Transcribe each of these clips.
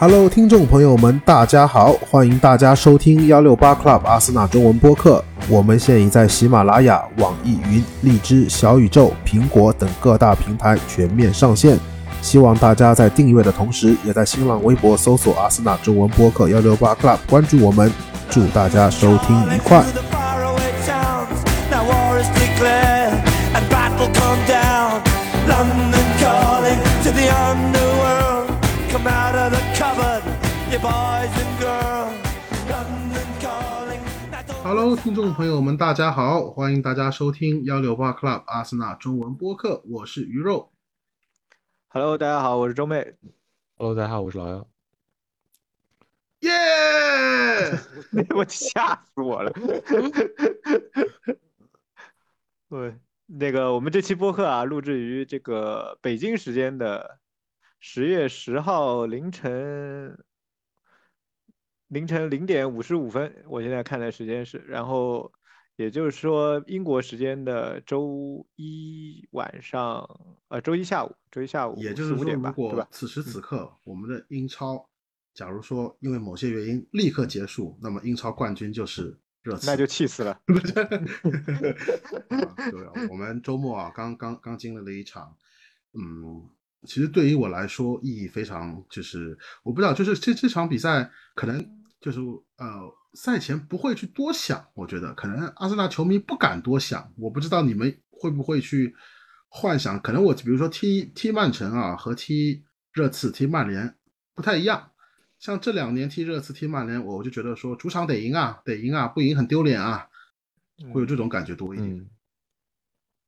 Hello，听众朋友们，大家好，欢迎大家收听幺六八 Club 阿森纳中文播客。我们现已在喜马拉雅、网易云、荔枝、小宇宙、苹果等各大平台全面上线。希望大家在订阅的同时，也在新浪微博搜索“阿森纳中文播客幺六八 Club” 关注我们。祝大家收听愉快。Hello，听众朋友们，大家好，欢迎大家收听幺六八 Club 阿森纳中文播客，我是鱼肉。Hello，大家好，我是周妹。Hello，大家好，我是老幺。耶！我吓死我了。对，那个我们这期播客啊，录制于这个北京时间的十月十号凌晨凌晨零点五十五分，我现在看的时间是，然后。也就是说，英国时间的周一晚上，呃，周一下午，周一下午，也就是说，如果此时此刻我们的英超，假如说因为某些原因立刻结束，那么英超冠军就是热刺，那就气死了。对，我们周末啊，刚刚刚经历了一场，嗯，其实对于我来说意义非常，就是我不知道，就是这这场比赛可能就是呃。赛前不会去多想，我觉得可能阿森纳球迷不敢多想。我不知道你们会不会去幻想，可能我比如说踢踢曼城啊，和踢热刺、踢曼联不太一样。像这两年踢热刺、踢曼联，我就觉得说主场得赢啊，得赢啊，不赢很丢脸啊，会有这种感觉多一点。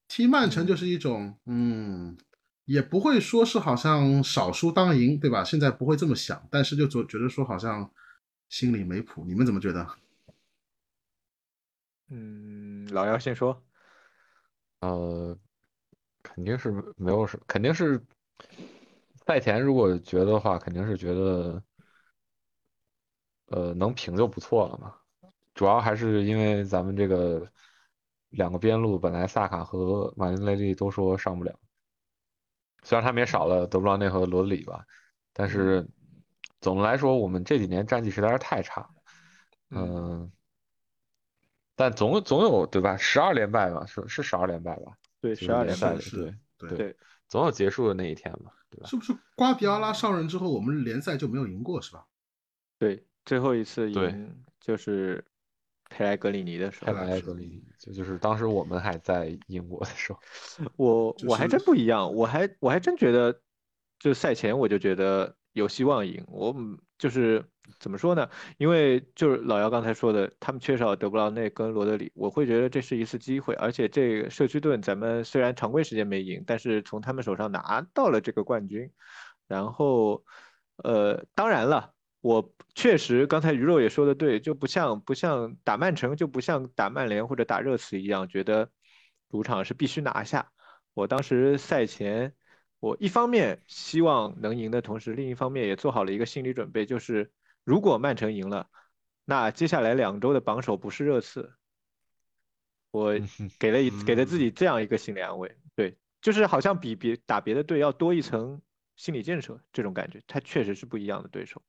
踢曼城就是一种，嗯，也不会说是好像少输当赢，对吧？现在不会这么想，但是就觉觉得说好像。心里没谱，你们怎么觉得？嗯，老姚先说。呃，肯定是没有什么，肯定是赛前如果觉得的话，肯定是觉得，呃，能平就不错了嘛。主要还是因为咱们这个两个边路本来萨卡和马丁内利都说上不了，虽然他们也少了德布劳内和罗德里吧，但是。总的来说，我们这几年战绩实在是太差，嗯，但总总有对吧？十二连败吧，是是十二连败吧？对，十二连败，对对对，总有结束的那一天嘛，对吧？是不是瓜迪奥拉上任之后，我们联赛就没有赢过，是吧？对，最后一次赢就是佩莱格里尼的时候，佩莱格里尼就就是当时我们还在英国的时候，我我还真不一样，我还我还真觉得，就赛前我就觉得。有希望赢，我就是怎么说呢？因为就是老姚刚才说的，他们缺少德布劳内跟罗德里，我会觉得这是一次机会。而且这个社区盾，咱们虽然常规时间没赢，但是从他们手上拿到了这个冠军。然后，呃，当然了，我确实刚才鱼肉也说的对，就不像不像打曼城，就不像打曼联或者打热刺一样，觉得主场是必须拿下。我当时赛前。我一方面希望能赢的同时，另一方面也做好了一个心理准备，就是如果曼城赢了，那接下来两周的榜首不是热刺。我给了一给了自己这样一个心理安慰，对，就是好像比别打别的队要多一层心理建设，这种感觉，他确实是不一样的对手。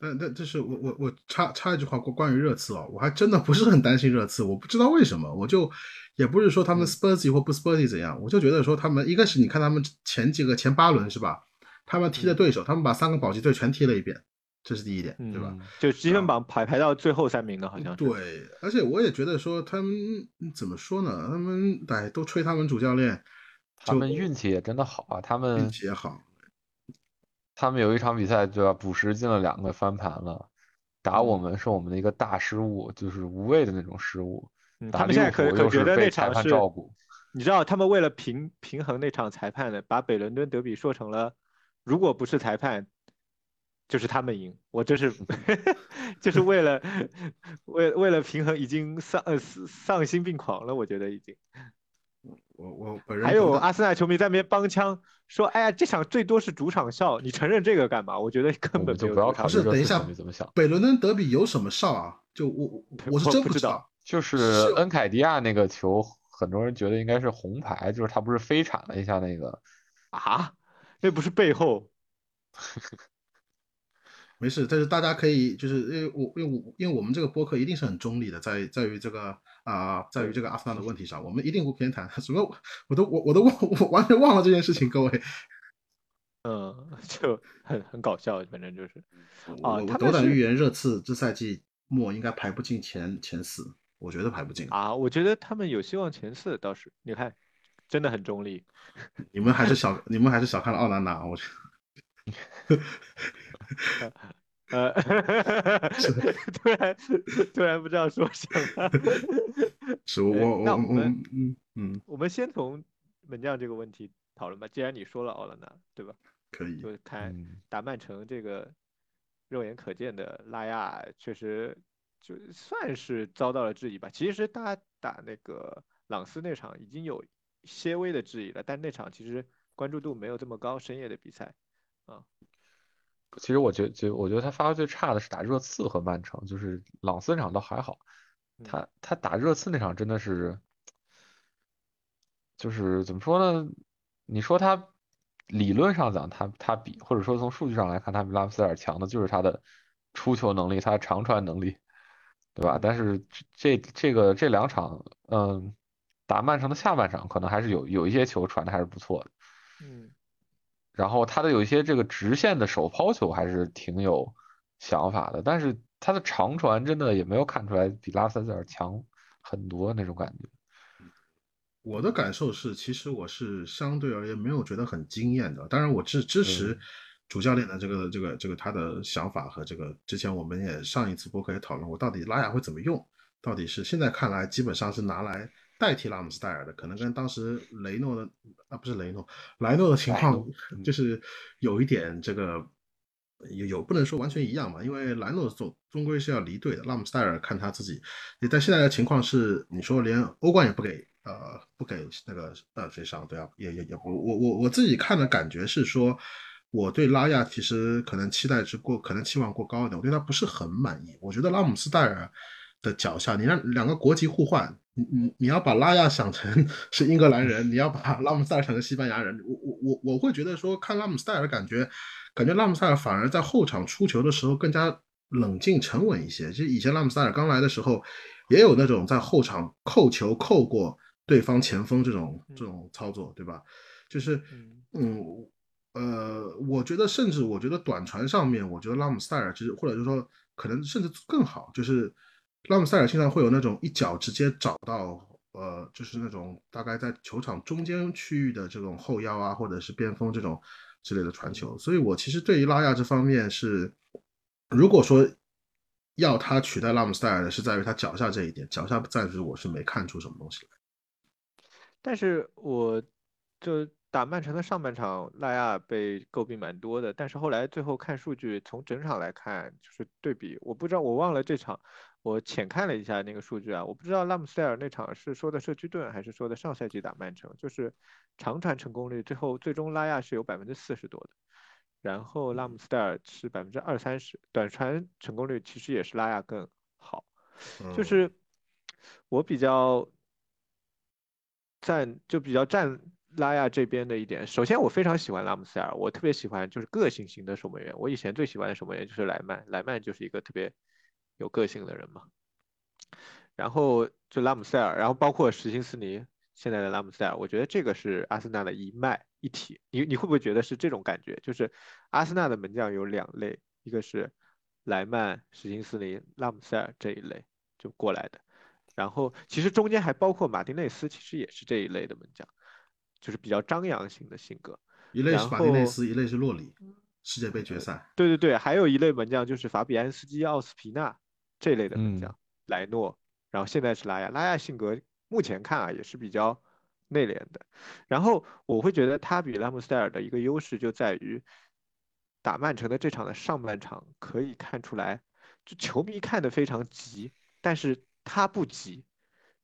但但这是我我我插插一句话关关于热刺哦，我还真的不是很担心热刺，我不知道为什么，我就也不是说他们 Spursy 或不 Spursy 怎样，我就觉得说他们一开始你看他们前几个前八轮是吧，他们踢的对手，他们把三个保级队全踢了一遍，这是第一点，对吧？就积分榜排排到最后三名的，好像对，而且我也觉得说他们怎么说呢？他们哎都吹他们主教练，他们运气也真的好啊，他们运气也好。他们有一场比赛，对吧？补时进了两个翻盘了，打我们是我们的一个大失误，就是无谓的那种失误。他们现在可可觉得那场是，照你知道，他们为了平平衡那场裁判的，把北伦敦德比说成了，如果不是裁判，就是他们赢。我这是，就是为了为为了平衡，已经丧呃丧心病狂了，我觉得已经。我我本人还有阿森纳球迷在那边帮腔说：“哎呀，这场最多是主场哨，你承认这个干嘛？”我觉得根本就不要考虑。是等一下，怎么想？北伦敦德比有什么哨啊？就我我是真不知道。就是恩凯迪亚那个球，很多人觉得应该是红牌，就是他不是飞铲了一下那个啊？那不是背后？没事，但是大家可以就是因为我因为我因为我们这个播客一定是很中立的，在在于这个啊、在于这个阿斯纳的问题上，我们一定不偏袒。什么我都我我都忘我完全忘了这件事情，各位。嗯，就很很搞笑，反正就是啊我斗胆预言，热刺这赛季末应该排不进前前四，我觉得排不进。啊，我觉得他们有希望前四，倒是你看，真的很中立。你们还是小你们还是小看了奥兰纳，我觉得。呃，突然突然不知道说什么。是我我我们嗯嗯我们先从门将这个问题讨论吧。既然你说了奥拉纳，对吧？可以。就看嗯，打曼城这个肉眼可见的拉亚，确实就算是遭到了质疑吧。其实大家打那个朗斯那场已经有些微的质疑了，但那场其实关注度没有这么高，深夜的比赛。其实我觉觉我觉得他发挥最差的是打热刺和曼城，就是朗斯那场倒还好，嗯他他打热刺那场真的是，就是怎么说呢？你说他理论上讲他他比，或者说从数据上来看他比拉姆斯尔强的就是他的出球能力，他的长传能力，对吧？但是这这这个这两场，嗯，打曼城的下半场可能还是有有一些球传的还是不错的。嗯然后他的有一些这个直线的手抛球还是挺有想法的，但是他的长传真的也没有看出来比拉塞泽尔强很多那种感觉。我的感受是，其实我是相对而言没有觉得很惊艳的。当然，我支支持嗯主教练的这个这个这个他的想法和这个之前我们也上一次播客也讨论过，到底拉雅会怎么用？到底是现在看来基本上是拿来代替拉姆斯戴尔的，可能跟当时雷诺的啊不是雷诺莱诺的情况 就是有一点这个有有不能说完全一样嘛，因为莱诺总终归是要离队的，拉姆斯戴尔看他自己，但现在的情况是，你说连欧冠也不给，呃，不给那个呃谁上，对啊，也也也不，我我我自己看的感觉是说，我对拉亚其实可能期待值过，可能期望过高一点，我对他不是很满意。我觉得拉姆斯戴尔的脚下，你让两个国籍互换，你你你要把拉亚想成 是英格兰人，你要把拉姆塞尔想成西班牙人，我我我我会觉得说，看拉姆塞尔感觉，感觉拉姆塞尔反而在后场出球的时候更加冷静沉稳一些。其实以前拉姆塞尔刚来的时候，也有那种在后场扣球扣过对方前锋这种这种操作，对吧？就是嗯嗯呃，我觉得甚至我觉得短传上面，我觉得拉姆塞尔其实或者就是说可能甚至更好，就是拉姆塞尔经常会有那种一脚直接找到。呃，就是那种大概在球场中间区域的这种后腰啊，或者是边锋这种之类的传球，所以我其实对于拉亚这方面是，如果说要他取代拉姆塞尔的，是在于他脚下这一点，脚下暂时我是没看出什么东西来。但是我就打曼城的上半场，拉亚被诟病蛮多的，但是后来最后看数据，从整场来看，就是对比，我不知道，我忘了这场，我浅看了一下那个数据啊，我不知道拉姆斯戴尔那场是说的社区盾还是说的上赛季打曼城，就是长传成功率，最后最终拉亚是有百分之四十多的，然后拉姆斯戴尔是百分之二三十，短传成功率其实也是拉亚更好。就嗯是我比较站就比较站拉亚这边的一点，首先我非常喜欢拉姆塞尔，我特别喜欢就是个性型的守门员。我以前最喜欢的守门员就是莱曼，莱曼就是一个特别有个性的人嘛。然后就拉姆塞尔，然后包括史金斯尼，现在的拉姆塞尔，我觉得这个是阿森纳的一脉一体。你你会不会觉得是这种感觉？就是阿森纳的门将有两类，一个是莱曼、史金斯尼、拉姆塞尔这一类就过来的，然后其实中间还包括马丁内斯，其实也是这一类的门将，就是比较张扬型的性格。一类是马丁内斯，一类是洛里，世界杯决赛。对对对，还有一类门将就是法比安斯基、奥斯皮纳这类的门将，莱诺，然后现在是拉亚，拉亚性格目前看啊也是比较内敛的，然后我会觉得他比拉姆斯戴尔的一个优势就在于打曼城的这场的上半场可以看出来，就球迷看得非常急，但是他不急，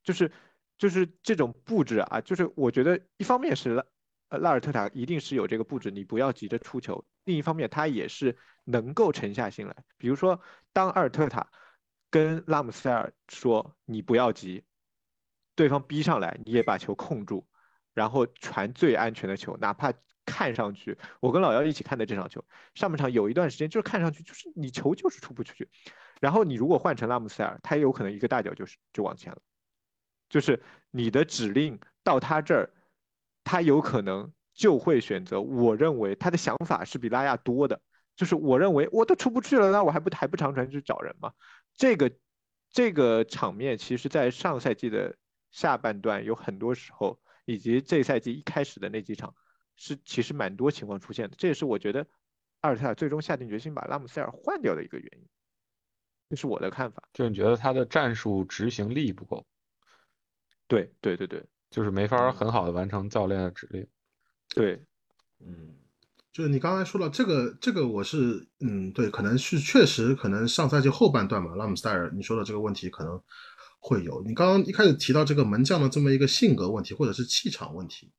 就是就是这种布置啊，就是我觉得一方面是拉呃拉尔特塔一定是有这个布置，你不要急着出球，另一方面他也是能够沉下心来，比如说当阿尔特塔跟拉姆塞尔说你不要急，对方逼上来你也把球控住，然后传最安全的球，哪怕看上去，我跟老姚一起看的这场球，上半场有一段时间就是看上去就是你球就是出不出去，然后你如果换成拉姆塞尔，他有可能一个大脚就是就往前了，就是你的指令到他这儿，他有可能就会选择，我认为他的想法是比拉亚多的，就是我认为我都出不去了，那我还不还不长传去找人吗？这个这个场面其实在上赛季的下半段有很多时候，以及这赛季一开始的那几场。是其实蛮多情况出现的，这也是我觉得阿尔特塔最终下定决心把拉姆塞尔换掉的一个原因，这是我的看法。就你觉得他的战术执行力不够？对对对对，就是没法很好的完成教练的指令。对，嗯，就是你刚才说了这个，这个我是嗯，对，可能是确实可能上赛季后半段嘛，拉姆塞尔你说的这个问题可能会有。你刚刚一开始提到这个门将的这么一个性格问题，或者是气场问题。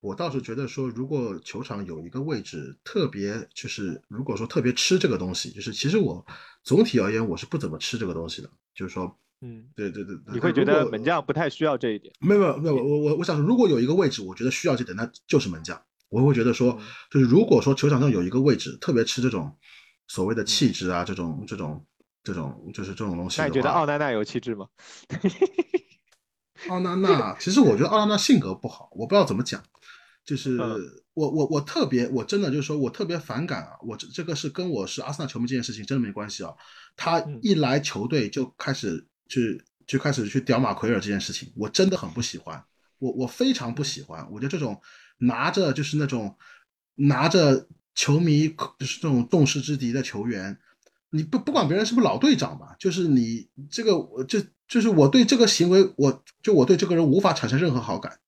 我倒是觉得说，如果球场有一个位置特别，就是如果说特别吃这个东西，就是其实我总体而言我是不怎么吃这个东西的，就是说，嗯，对对对，你会觉得门将不太需要这一点？没有没有，我我我想说，如果有一个位置，我觉得需要这点，那就是门将。我会觉得说，就是如果说球场上有一个位置特别吃这种所谓的气质啊，这种这种这种就是这种东西。那你觉得奥纳纳有气质吗？奥纳纳，其实我觉得奥纳纳性格不好，我不知道怎么讲。就是我我我特别我真的就是说我特别反感啊！我这这个是跟我是阿森纳球迷这件事情真的没关系啊！他一来球队就开始去就开始去屌马奎尔这件事情，我真的很不喜欢，我我非常不喜欢。我觉得这种拿着就是那种拿着球迷就是这种众矢之的的球员，你不不管别人是不是老队长吧，就是你这个我就就是我对这个行为，我就我对这个人无法产生任何好感。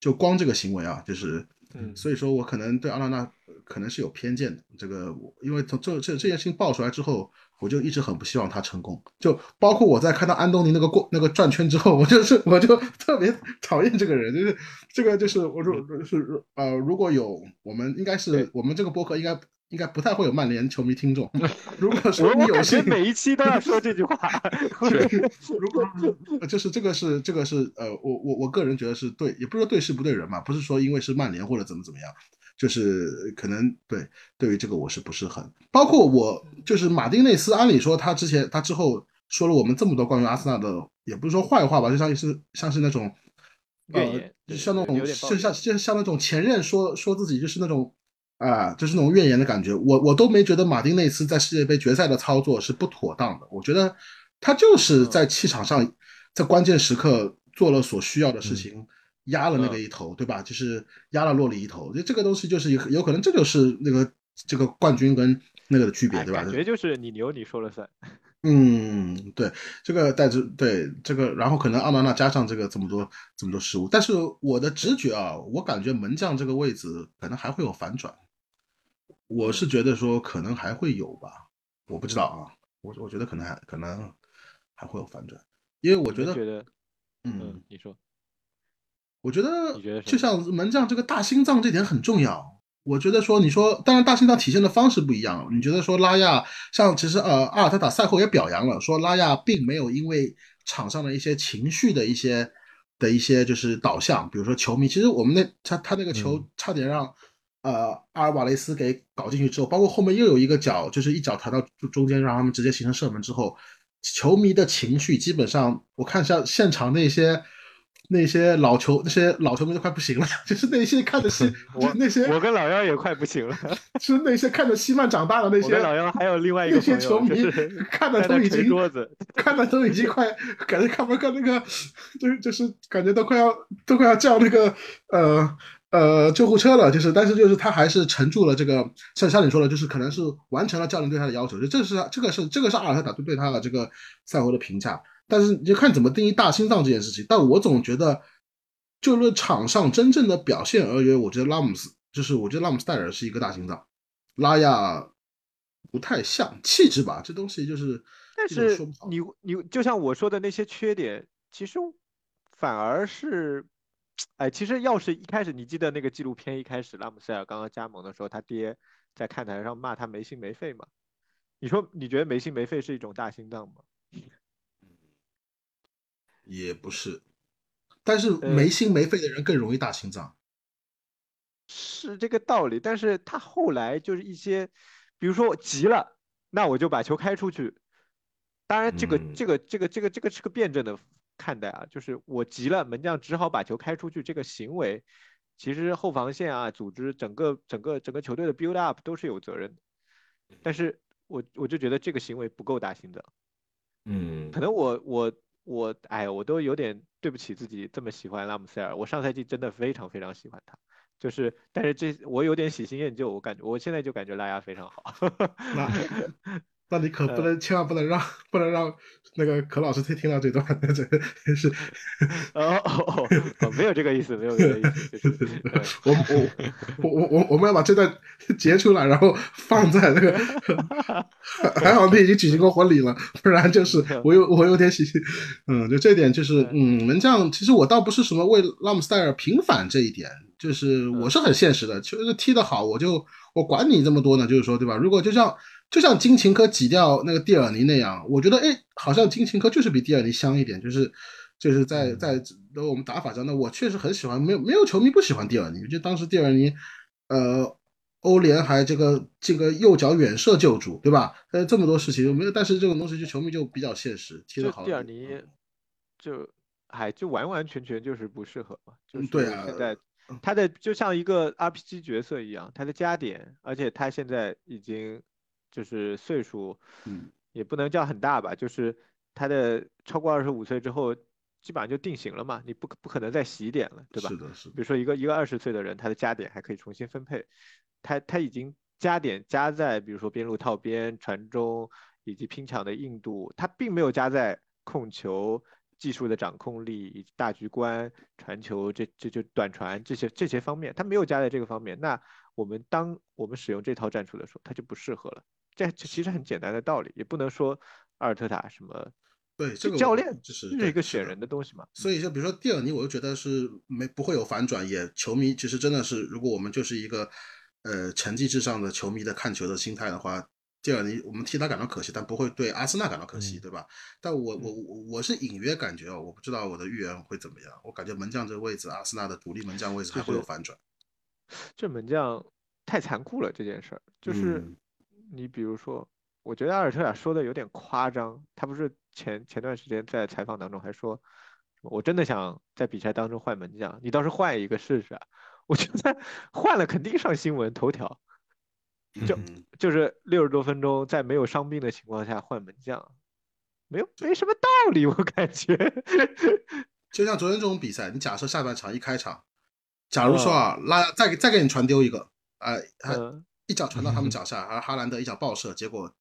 就光这个行为啊，就是，嗯，所以说我可能对阿拉纳可能是有偏见的。这个，因为从这这这件事情爆出来之后，我就一直很不希望他成功。就包括我在看到安东尼那个过那个转圈之后，我就是我就 特别讨厌这个人。就是这个就是我说是呃，如果有我们应该是我们这个播客应该。应该不太会有曼联球迷听众。如果说你有幸每一期都要说这句话，如果就是这个是这个是呃，我我我个人觉得是对，也不是说对事不对人嘛，不是说因为是曼联或者怎么怎么样，就是可能对对于这个我是不是很包括我就是马丁内斯，按理说他之前他之后说了我们这么多关于阿森纳的，也不是说坏话吧，就像是像是那种呃，像那种就像就像那种前任说说自己就是那种。啊，就是那种怨言的感觉，我我都没觉得马丁内斯在世界杯决赛的操作是不妥当的。我觉得他就是在气场上，在关键时刻做了所需要的事情，压了那个一头，对吧？就是压了洛里一头。就这个东西就是有有可能这就是那个这个冠军跟那个的区别，对吧？感觉就是你牛你说了算。嗯，对，这个带着对这个，然后可能奥纳纳加上这个这么多这么多失误，但是我的直觉啊，我感觉门将这个位置可能还会有反转。我是觉得说可能还会有吧，我不知道啊，我我觉得可能还可能还会有反转，因为我觉得，嗯，你说，我觉得就像门将这个大心脏这点很重要。我觉得说你说，当然大心脏体现的方式不一样。你觉得说拉亚像其实呃阿尔特塔赛后也表扬了，说拉亚并没有因为场上的一些情绪的一些的一些就是导向，比如说球迷，其实我们那他他那个球差点让。呃，阿尔瓦雷斯给搞进去之后，包括后面又有一个脚，就是一脚弹到中间，让他们直接形成射门之后，球迷的情绪基本上，我看下现场那些那些老球那些老球迷都快不行了，就是那些看着西，我那些我跟老幺也快不行了，是那些看着西曼长大的那些老幺，还有另外一个那些球迷看的都已经桌子，看的都已经快感觉看不看那个，就是就是感觉都快要都快要叫那个呃。呃，救护车了，就是，但是就是他还是沉住了这个，像像你说的，就是可能是完成了教练对他的要求，就这是这个是这个是阿尔特塔对对他的这个赛后的评价，但是你就看怎么定义大心脏这件事情。但我总觉得，就论场上真正的表现而言，我觉得拉姆斯就是我觉得拉姆斯戴尔是一个大心脏，拉亚不太像气质吧，这东西就是，但是你你就像我说的那些缺点，其实反而是。哎，其实要是一开始你记得那个纪录片一开始拉姆塞尔刚刚加盟的时候，他爹在看台上骂他没心没肺嘛？你说你觉得没心没肺是一种大心脏吗？也不是，但是没心没肺的人更容易大心脏。是这个道理，但是他后来就是一些，比如说我急了，那我就把球开出去。当然，这个嗯这个这个这个这个是个辩证的看待啊，就是我急了，门将只好把球开出去，这个行为其实后防线啊、组织整个整个整个球队的 build up 都是有责任的。但是我我就觉得这个行为不够大心脏，嗯可能我我我哎，我都有点对不起自己这么喜欢拉姆塞尔，我上赛季真的非常非常喜欢他。就是，但是这我有点喜新厌旧，我感觉我现在就感觉拉亚非常好。那你可不呃能，千万不能让不能让那个可老师听听到这段，这个是哦哦哦哦，没有这个意思，没有这个意思，我我我我我我们要把这段截出来，然后放在那个，还好你已经举行过婚礼了，不然就是我有我有点喜，嗯，就这点就是嗯，门将其实我倒不是什么为拉姆斯戴尔平反这一点，就是我是很现实的，就是踢得好我就我管你这么多呢，就是说对吧？如果就像就像金琴科挤掉那个蒂尔尼那样，我觉得哎，好像金琴科就是比蒂尔尼香一点，就是。就是在在我们打法上，那我确实很喜欢，没有没有球迷不喜欢蒂尔尼，就当时蒂尔尼，呃，欧联还这个这个右脚远射救主，对吧？呃，这么多事情没有，但是这种东西就球迷就比较现实，踢就得好。蒂尔尼就还就完完全全就是不适合嘛，就是对啊现在他的就像一个 RPG 角色一样，他的加点，而且他现在已经就是岁数，嗯，也不能叫很大吧，就是他的超过二十五岁之后，基本上就定型了嘛，你不可不可能再洗点了，对吧？是的，是的比，如说一个一个二十岁的人，他的加点还可以重新分配，他他已经加点加在比如说边路套边、传中以及拼抢的硬度，他并没有加在控球技术的掌控力以及大局观、传球这这就短传这些这些方面，他没有加在这个方面。那我们当我们使用这套战术的时候，他就不适合了。这这其实很简单的道理，也不能说阿尔特塔什么。对这个教练就是是一个选人的东西嘛。所以就比如说蒂尔尼，我就觉得是没不会有反转，也球迷其实真的是，如果我们就是一个呃成绩至上的球迷的看球的心态的话，蒂尔尼我们替他感到可惜，但不会对阿森纳感到可惜，嗯对吧？但我我我我是隐约感觉哦，我不知道我的预言会怎么样，我感觉门将这个位置，阿森纳的主力门将位置还会有反转，这门将太残酷了，这件事儿就是嗯你比如说，我觉得阿尔特塔说的有点夸张，他不是前前段时间在采访当中还说，我真的想在比赛当中换门将，你倒是换一个试试啊！我觉得换了肯定上新闻头条，就嗯就是六十多分钟在没有伤病的情况下换门将，没有没什么道理，我感觉。就像昨天这种比赛，你假设下半场一开场，假如说啊，拉再给再给你传丢一个，呃，还嗯，一脚传到他们脚下，而哈兰德一脚爆射，结果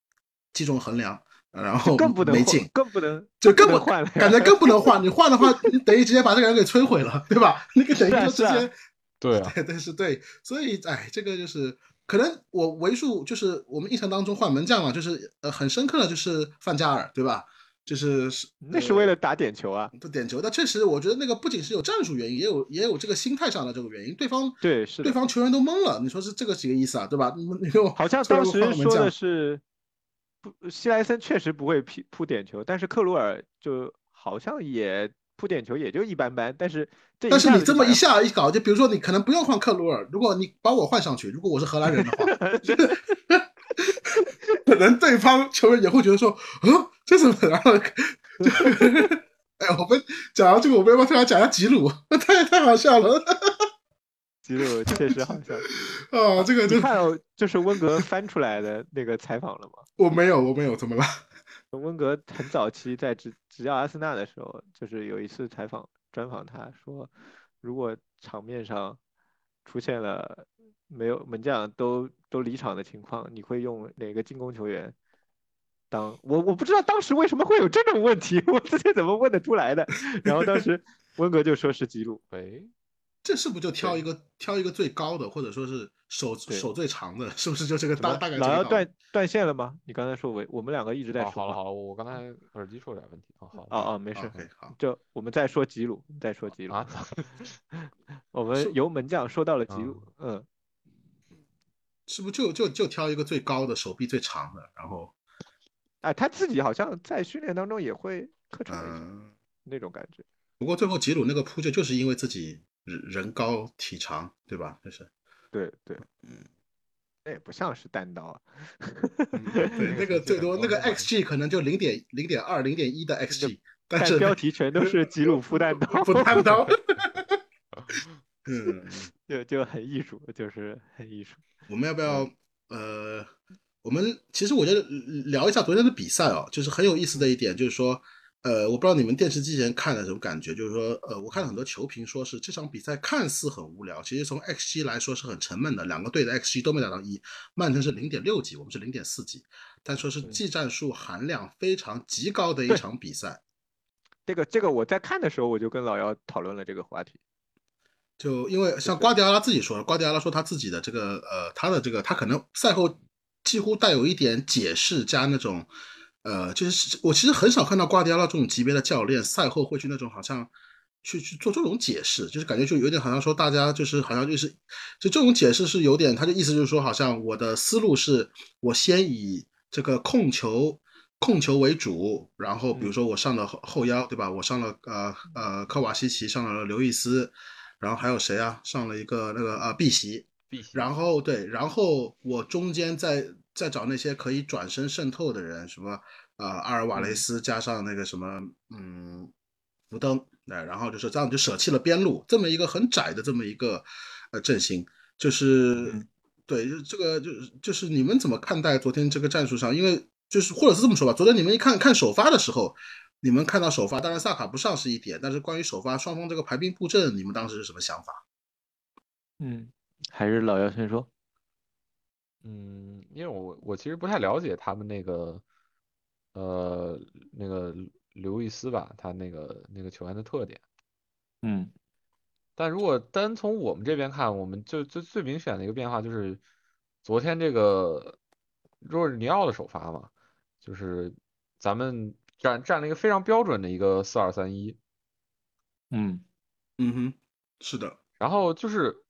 击中横梁，然后更不能没进，更不能就更不换了感觉更不能换。你换的话，你等于直接把这个人给摧毁了，对吧？那个 等于是啊说直接，对啊，对对是对，所以哎，这个就是可能我为数就是我们印象当中换门将嘛，就是呃很深刻的就是范加尔，对吧？就是那是为了打点球啊。不点球，但确实我觉得那个不仅是有战术原因，也有也有这个心态上的这个原因，对方对是对方球员都懵了，你说是这个几个意思啊，对吧？你们你好像当时说的是，不，希莱森确实不会扑扑点球，但是克鲁尔就好像也扑点球也就一般般，但是这但是你这么一下一搞，就比如说你可能不用换克鲁尔，如果你把我换上去，如果我是荷兰人的话，可能对方球员也会觉得说，啊，这怎么然后就，哎，我们讲到这个，我们要不要突然讲一下吉鲁？太太好笑了 吉鲁确实好笑。啊！这个就你看哦，就是温格翻出来的那个采访了吗？我没有，我没有，怎么了？温格很早期在执执教阿森纳的时候，就是有一次采访专访他说，如果场面上出现了没有门将都都离场的情况，你会用哪个进攻球员当？我我不知道当时为什么会有这种问题，我自己怎么问得出来的？然后当时 温格就说是吉鲁，喂，这是不是就挑一个挑一个最高的，或者说是手手最长的，是不是就这个大大概老要断断线了吗？你刚才说我我们两个一直在哦，说话。好了好了，我刚才耳机出了点问题啊，好了哦哦，没事好，就我们再说吉鲁，再说吉鲁。啊，我们由门将说到了吉鲁，嗯，是不是就就就挑一个最高的，手臂最长的，然后哎，他自己好像在训练当中也会客串一下嗯。那种感觉。不过最后吉鲁那个扑救就是因为自己人人高体长，对吧？就是对对，嗯，那也不像是单刀啊。对，那个最多那个 XG 可能就零点零点二、零点一的 XG，但是标题全都是吉鲁夫单刀，夫单刀。嗯，就就很艺术，就是很艺术。我们要不要呃，我们其实我觉得聊一下昨天的比赛哦，就是很有意思的一点，就是说。呃，我不知道你们电视机前看的什么感觉，就是说，呃，我看了很多球评说是这场比赛看似很无聊，其实从 xG 来说是很沉闷的，两个队的 xG 都没打到一，曼城是零点六几，我们是零点四几，但说是技战术含量非常极高的一场比赛。这个这个我在看的时候我就跟老姚讨论了这个话题，就因为像瓜迪奥拉自己说，瓜迪奥拉说他自己的这个呃，他的这个他可能赛后几乎带有一点解释加那种。呃，就是我其实很少看到瓜迪奥拉这种级别的教练赛后会去那种好像去去做这种解释，就是感觉就有点好像说大家就是好像就是就这种解释是有点他的意思就是说好像我的思路是我先以这个控球控球为主，然后比如说我上了后腰对吧？我上了呃呃科瓦西奇，上了刘易斯，然后还有谁啊？上了一个那个啊碧玺，碧玺，然后对，然后我中间再。再找那些可以转身渗透的人，什么呃阿尔瓦雷斯加上那个什么嗯福登，对，然后就是这样就舍弃了边路这么一个很窄的这么一个呃阵型，就是对，就这个就就是你们怎么看待昨天这个战术上？因为就是或者是这么说吧，昨天你们一看看首发的时候，你们看到首发，当然萨卡不上是一点，但是关于首发双方这个排兵布阵，你们当时是什么想法？嗯，还是老姚先说。嗯，因为我我其实不太了解他们那个，呃，那个刘易斯吧，他那个那个球员的特点。嗯，但如果单从我们这边看，我们就最最明显的一个变化就是，昨天这个若日尼奥的首发嘛，就是咱们站站了一个非常标准的一个四二三一。嗯嗯哼，是的。然后就是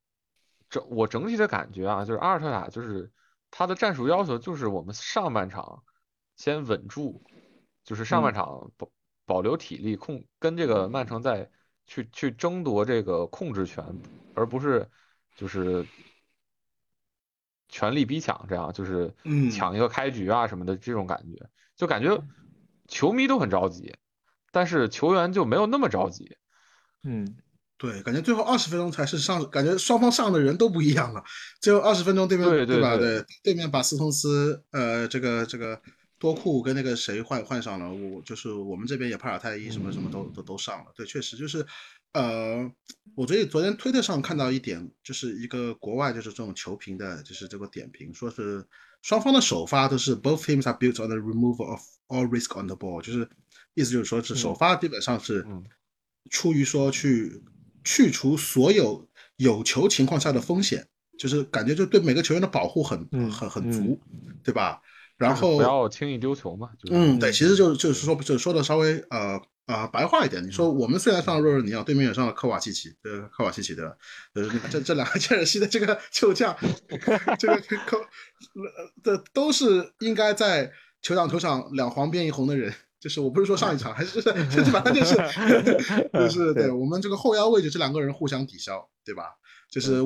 整我整体的感觉啊，就是阿尔特塔就是。他的战术要求就是我们上半场先稳住，就是上半场保保留体力控，跟这个曼城在去去争夺这个控制权，而不是就是全力逼抢，这样就是抢一个开局啊什么的这种感觉，就感觉球迷都很着急，但是球员就没有那么着急，嗯。对，感觉最后二十分钟才是上，感觉双方上的人都不一样了。最后二十分钟，对面对吧？对，对面把斯通斯，呃，这个这个多库跟那个谁换换上了，我就是我们这边也帕尔泰伊什么什么都都都上了。对，确实就是，呃，我昨天昨天推特上看到一点，就是一个国外就是这种球评的，就是这个点评，说是双方的首发都是 both teams are built on the removal of all risk on the ball，就是意思就是说是首发基本上是出于说去。去除所有有球情况下的风险，就是感觉就对每个球员的保护很很很足，对吧？然后不要轻易丢球嘛。嗯，对，其实就是就是说，就说的稍微呃呃白话一点。你说我们虽然上了若日尼奥，对面也上了科瓦契奇，呃，科瓦契奇对吧？呃，这这两个切尔西的这个球将，这个科这都是应该在球场球场两黄变一红的人。就是我不是说上一场，还是甚至反正 就是就是对我们这个后腰位置这两个人互相抵消，对吧？就是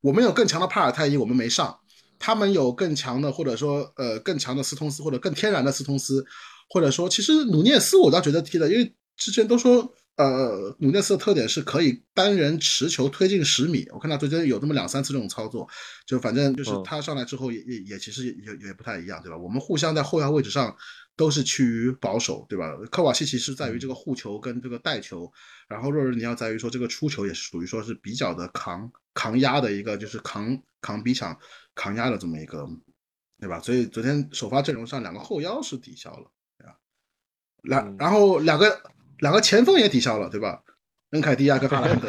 我们有更强的帕尔泰伊，我们没上；他们有更强的或者说呃更强的斯通斯或者更天然的斯通斯，或者说其实努涅斯我倒觉得踢的，因为之前都说呃努涅斯的特点是可以单人持球推进十米，我看他最近有这么两三次这种操作，就反正就是他上来之后也也也其实也也不太一样，对吧？我们互相在后腰位置上。都是趋于保守，对吧？科瓦西奇是在于这个护球跟这个带球，然后若日尼奥在于说这个出球也是属于说是比较的扛扛压的一个，就是扛扛逼抢扛压的这么一个，对吧？所以昨天首发阵容上两个后腰是抵消了？两然后两个两个前锋也抵消了，对吧？恩凯迪亚跟哈兰德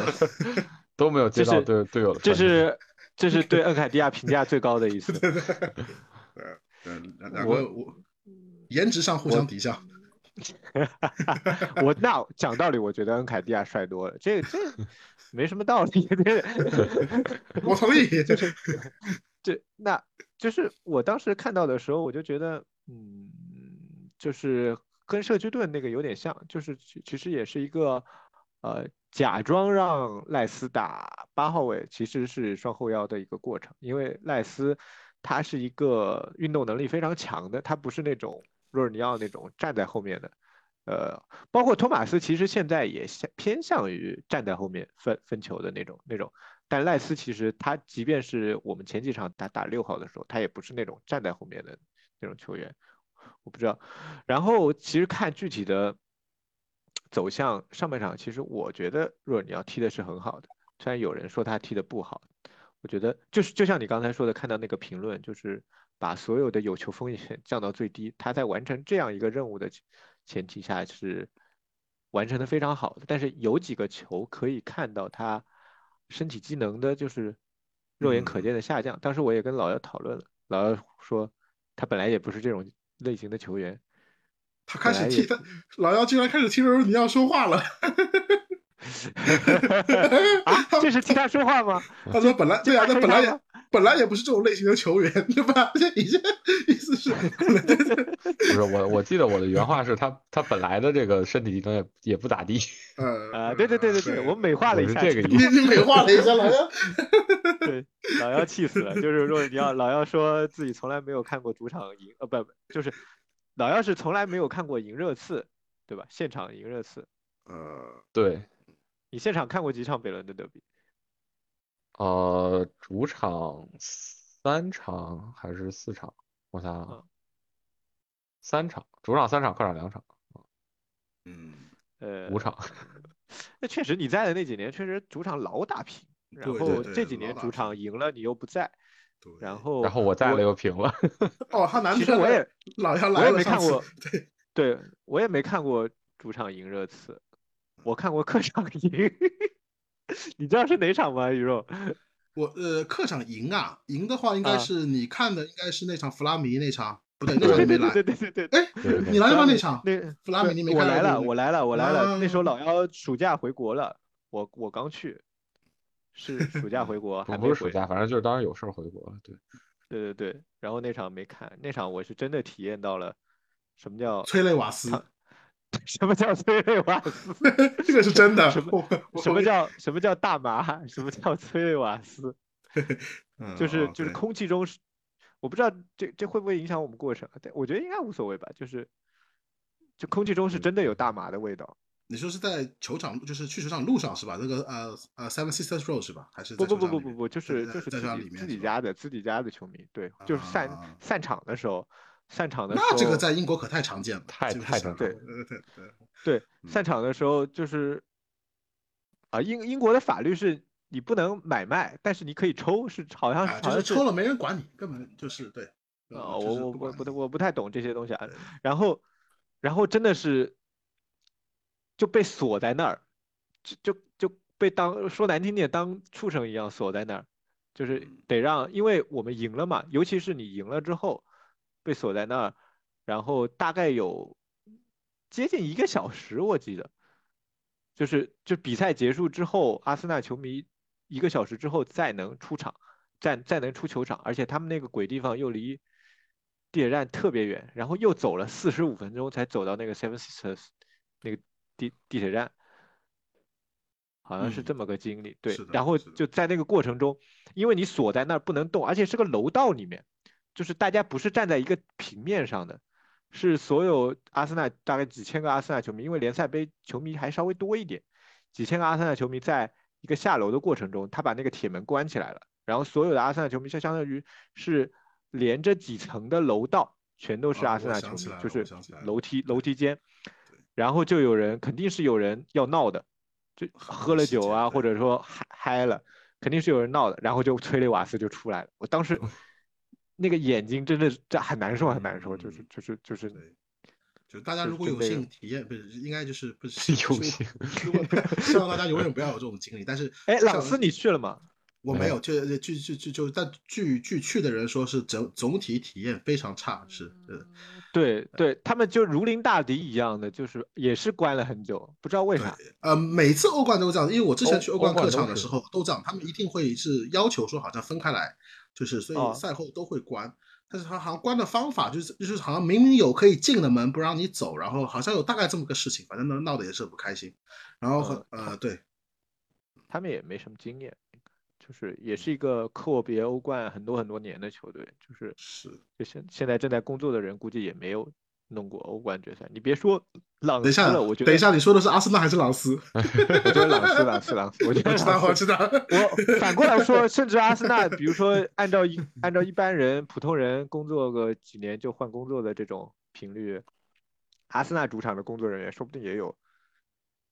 都没有接到队队友的，这是这是对恩凯迪亚评价最高的一次，对对对，两两个我。颜值上互相抵消，我那讲道理，我觉得恩凯迪亚帅多了，这这没什么道理。我同意，就是这那，就是我当时看到的时候，我就觉得，嗯，就是跟社区盾那个有点像，就是其其实也是一个呃，假装让赖斯打八号位，其实是双后腰的一个过程，因为赖斯他是一个运动能力非常强的，他不是那种若尔尼奥那种站在后面的，呃，包括托马斯其实现在也偏向于站在后面分分球的那种那种，但赖斯其实他即便是我们前几场打打六号的时候，他也不是那种站在后面的那种球员，我不知道。然后其实看具体的。走向上半场，其实我觉得若尔尼奥踢的是很好的，虽然有人说他踢的不好，我觉得就是就像你刚才说的，看到那个评论，就是把所有的有球风险 降到最低，他在完成这样一个任务的前提下是完成的非常好的。但是有几个球可以看到他身体机能的就是肉眼可见的下降。当时我也跟老姚讨论了，老姚说他本来也不是这种类型的球员。他开始替他老妖竟然开始听说你要说话了 啊，这是替他说话吗？他说本来对啊，他本来也本来也不是这种类型的球员，对吧？你这意思是？不是我，我记得我的原话是他他本来的这个身体机能也也不咋地。呃啊，对对对对对，我美化了一下这个意思，你美化了一下老妖。对，老妖气死了，就是说你要老妖说自己从来没有看过主场赢，呃不不就是。老妖是从来没有看过赢热刺，对吧？现场赢热刺，呃，对。你现场看过几场北伦的德比？呃，主场三场还是四场？我想想，三场，主场三场，客场两场。嗯，呃，五场。那确实，你在的那几年确实主场老打平，然后这几年主场赢了，你又不在。然后，然后我在了又平了。哦，他难其实我也老要来我也没看过，对对，我也没看过主场赢热刺，我看过客场赢。你知道是哪场吗？宇肉？我呃，客场赢啊，赢的话应该是你看的，应该是那场弗拉米那场，不对，那场你没来。对对对对对。哎，你来了吗？那场？那弗拉米你没看？我来了，我来了，我来了。那时候老幺暑假回国了，我我刚去。是 暑假回国，还不是暑假，反正就是当时有事儿回国了。对，对对对。然后那场没看，那场我是真的体验到了什么叫催泪瓦斯，什么叫催泪瓦斯？这个是真的。什么 什么叫什么叫大麻？什么叫催泪瓦斯？就是就是空气中是，我不知道这这会不会影响我们过程？我觉得应该无所谓吧。就是就空气中是真的有大麻的味道。你说是在球场，就是去球场路上是吧？那个呃呃，Seven Sisters Road 是吧？还是不不不不不不，就是就是在里面自己家的自己家的球迷，对，就是散散场的时候，散场的时候，那这个在英国可太常见了，太太常见，对对对对。对，散场的时候就是啊，英英国的法律是你不能买卖，但是你可以抽，是好像好像抽了没人管你，根本就是对啊，我我我不我不太懂这些东西啊，然后然后真的是。就被锁在那儿，就就就被当说难听点当畜生一样锁在那儿，就是得让，因为我们赢了嘛，尤其是你赢了之后被锁在那儿，然后大概有接近一个小时，我记得，就是就比赛结束之后，阿森纳球迷一个小时之后再能出场，再再能出球场，而且他们那个鬼地方又离地铁站特别远，然后又走了四十五分钟才走到那个 Seven Sisters 那个。地地铁站，好像是这么个经历，对。然后就在那个过程中，因为你锁在那儿不能动，而且是个楼道里面，就是大家不是站在一个平面上的，是所有阿森纳大概几千个阿森纳球迷，因为联赛杯球迷还稍微多一点，几千个阿森纳球迷在一个下楼的过程中，他把那个铁门关起来了，然后所有的阿森纳球迷就相当于是连着几层的楼道，全都是阿森纳球迷，就是楼梯楼梯间。然后就有人肯定是有人要闹的，就喝了酒啊，或者说嗨嗨了，肯定是有人闹的。然后就 催泪瓦斯就出来了。我当时 那个眼睛真的这很难受，很难受，就是就是就是，就大家如果有幸体验，不是应该就是不 是有幸，希望大家永远不要有这种经历。但是哎，老斯你去了吗？我没有，就就就就就但据据去的人说是整总体体验非常差，是呃。对对，他们就如临大敌一样的，就是也是关了很久，不知道为啥。呃，每次欧冠都这样，因为我之前去欧冠客场的时候都这样，他们一定会是要求说好像分开来，就是所以赛后都会关。但是他好像关的方法就是就是好像明明有可以进的门不让你走，然后好像有大概这么个事情，反正闹闹得也是不开心。然后很呃对，他们也没什么经验，就是也是一个阔别欧冠很多很多年的球队，就是是就现现在正在工作的人估计也没有弄过欧冠决赛。你别说朗等一下斯了，我觉得等一下，你说的是阿森纳还是朗斯？我觉得朗斯朗斯朗斯，我觉得我知道朗斯我知道，我反过来说，甚至阿森纳，比如说按照一按照一般人普通人工作个几年就换工作的这种频率，阿森纳主场的工作人员说不定也有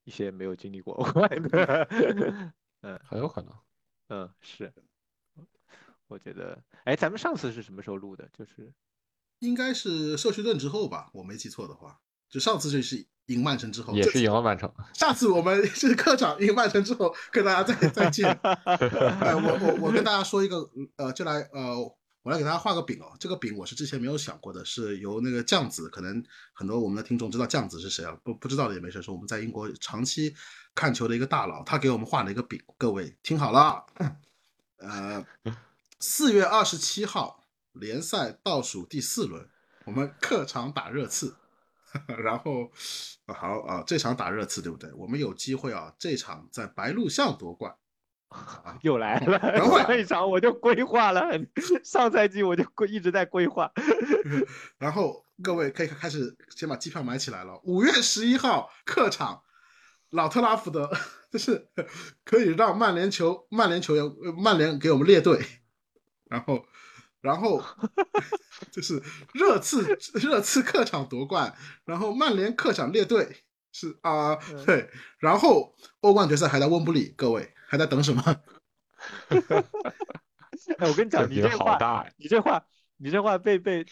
一些没有经历过欧冠的。嗯很有可能。嗯，是，我觉得，哎，咱们上次是什么时候录的？就是应该是社区盾之后吧，我没记错的话，就上次就是赢曼城之后，这也是赢了曼城。下次我们 是客场赢曼城之后跟大家再 再见。哎，我我我跟大家说一个，呃，就来呃，我来给大家画个饼哦。这个饼我是之前没有想过的，是由那个酱子，可能很多我们的听众知道酱子是谁啊？不不知道的也没事，是我们在英国长期看球的一个大佬，他给我们画了一个饼，各位听好了，呃，四月二十七号联赛倒数第四轮，我们客场打热刺。然后，啊好啊，这场打热刺对不对？我们有机会啊，这场在白鹿巷夺冠。啊，又来了，等会一场我就规划了，上赛季我就规一直在规划。然后各位可以开始先把机票买起来了。五月十一号客场，老特拉福德，就是可以让曼联球曼联球员呃曼联给我们列队，然后然后 就是热刺热刺客场夺冠，然后曼联客场列队是啊、嗯对，然后欧冠决赛还在温布利，各位还在等什么？哎，我跟你讲，你这话！你这话，你这话被被，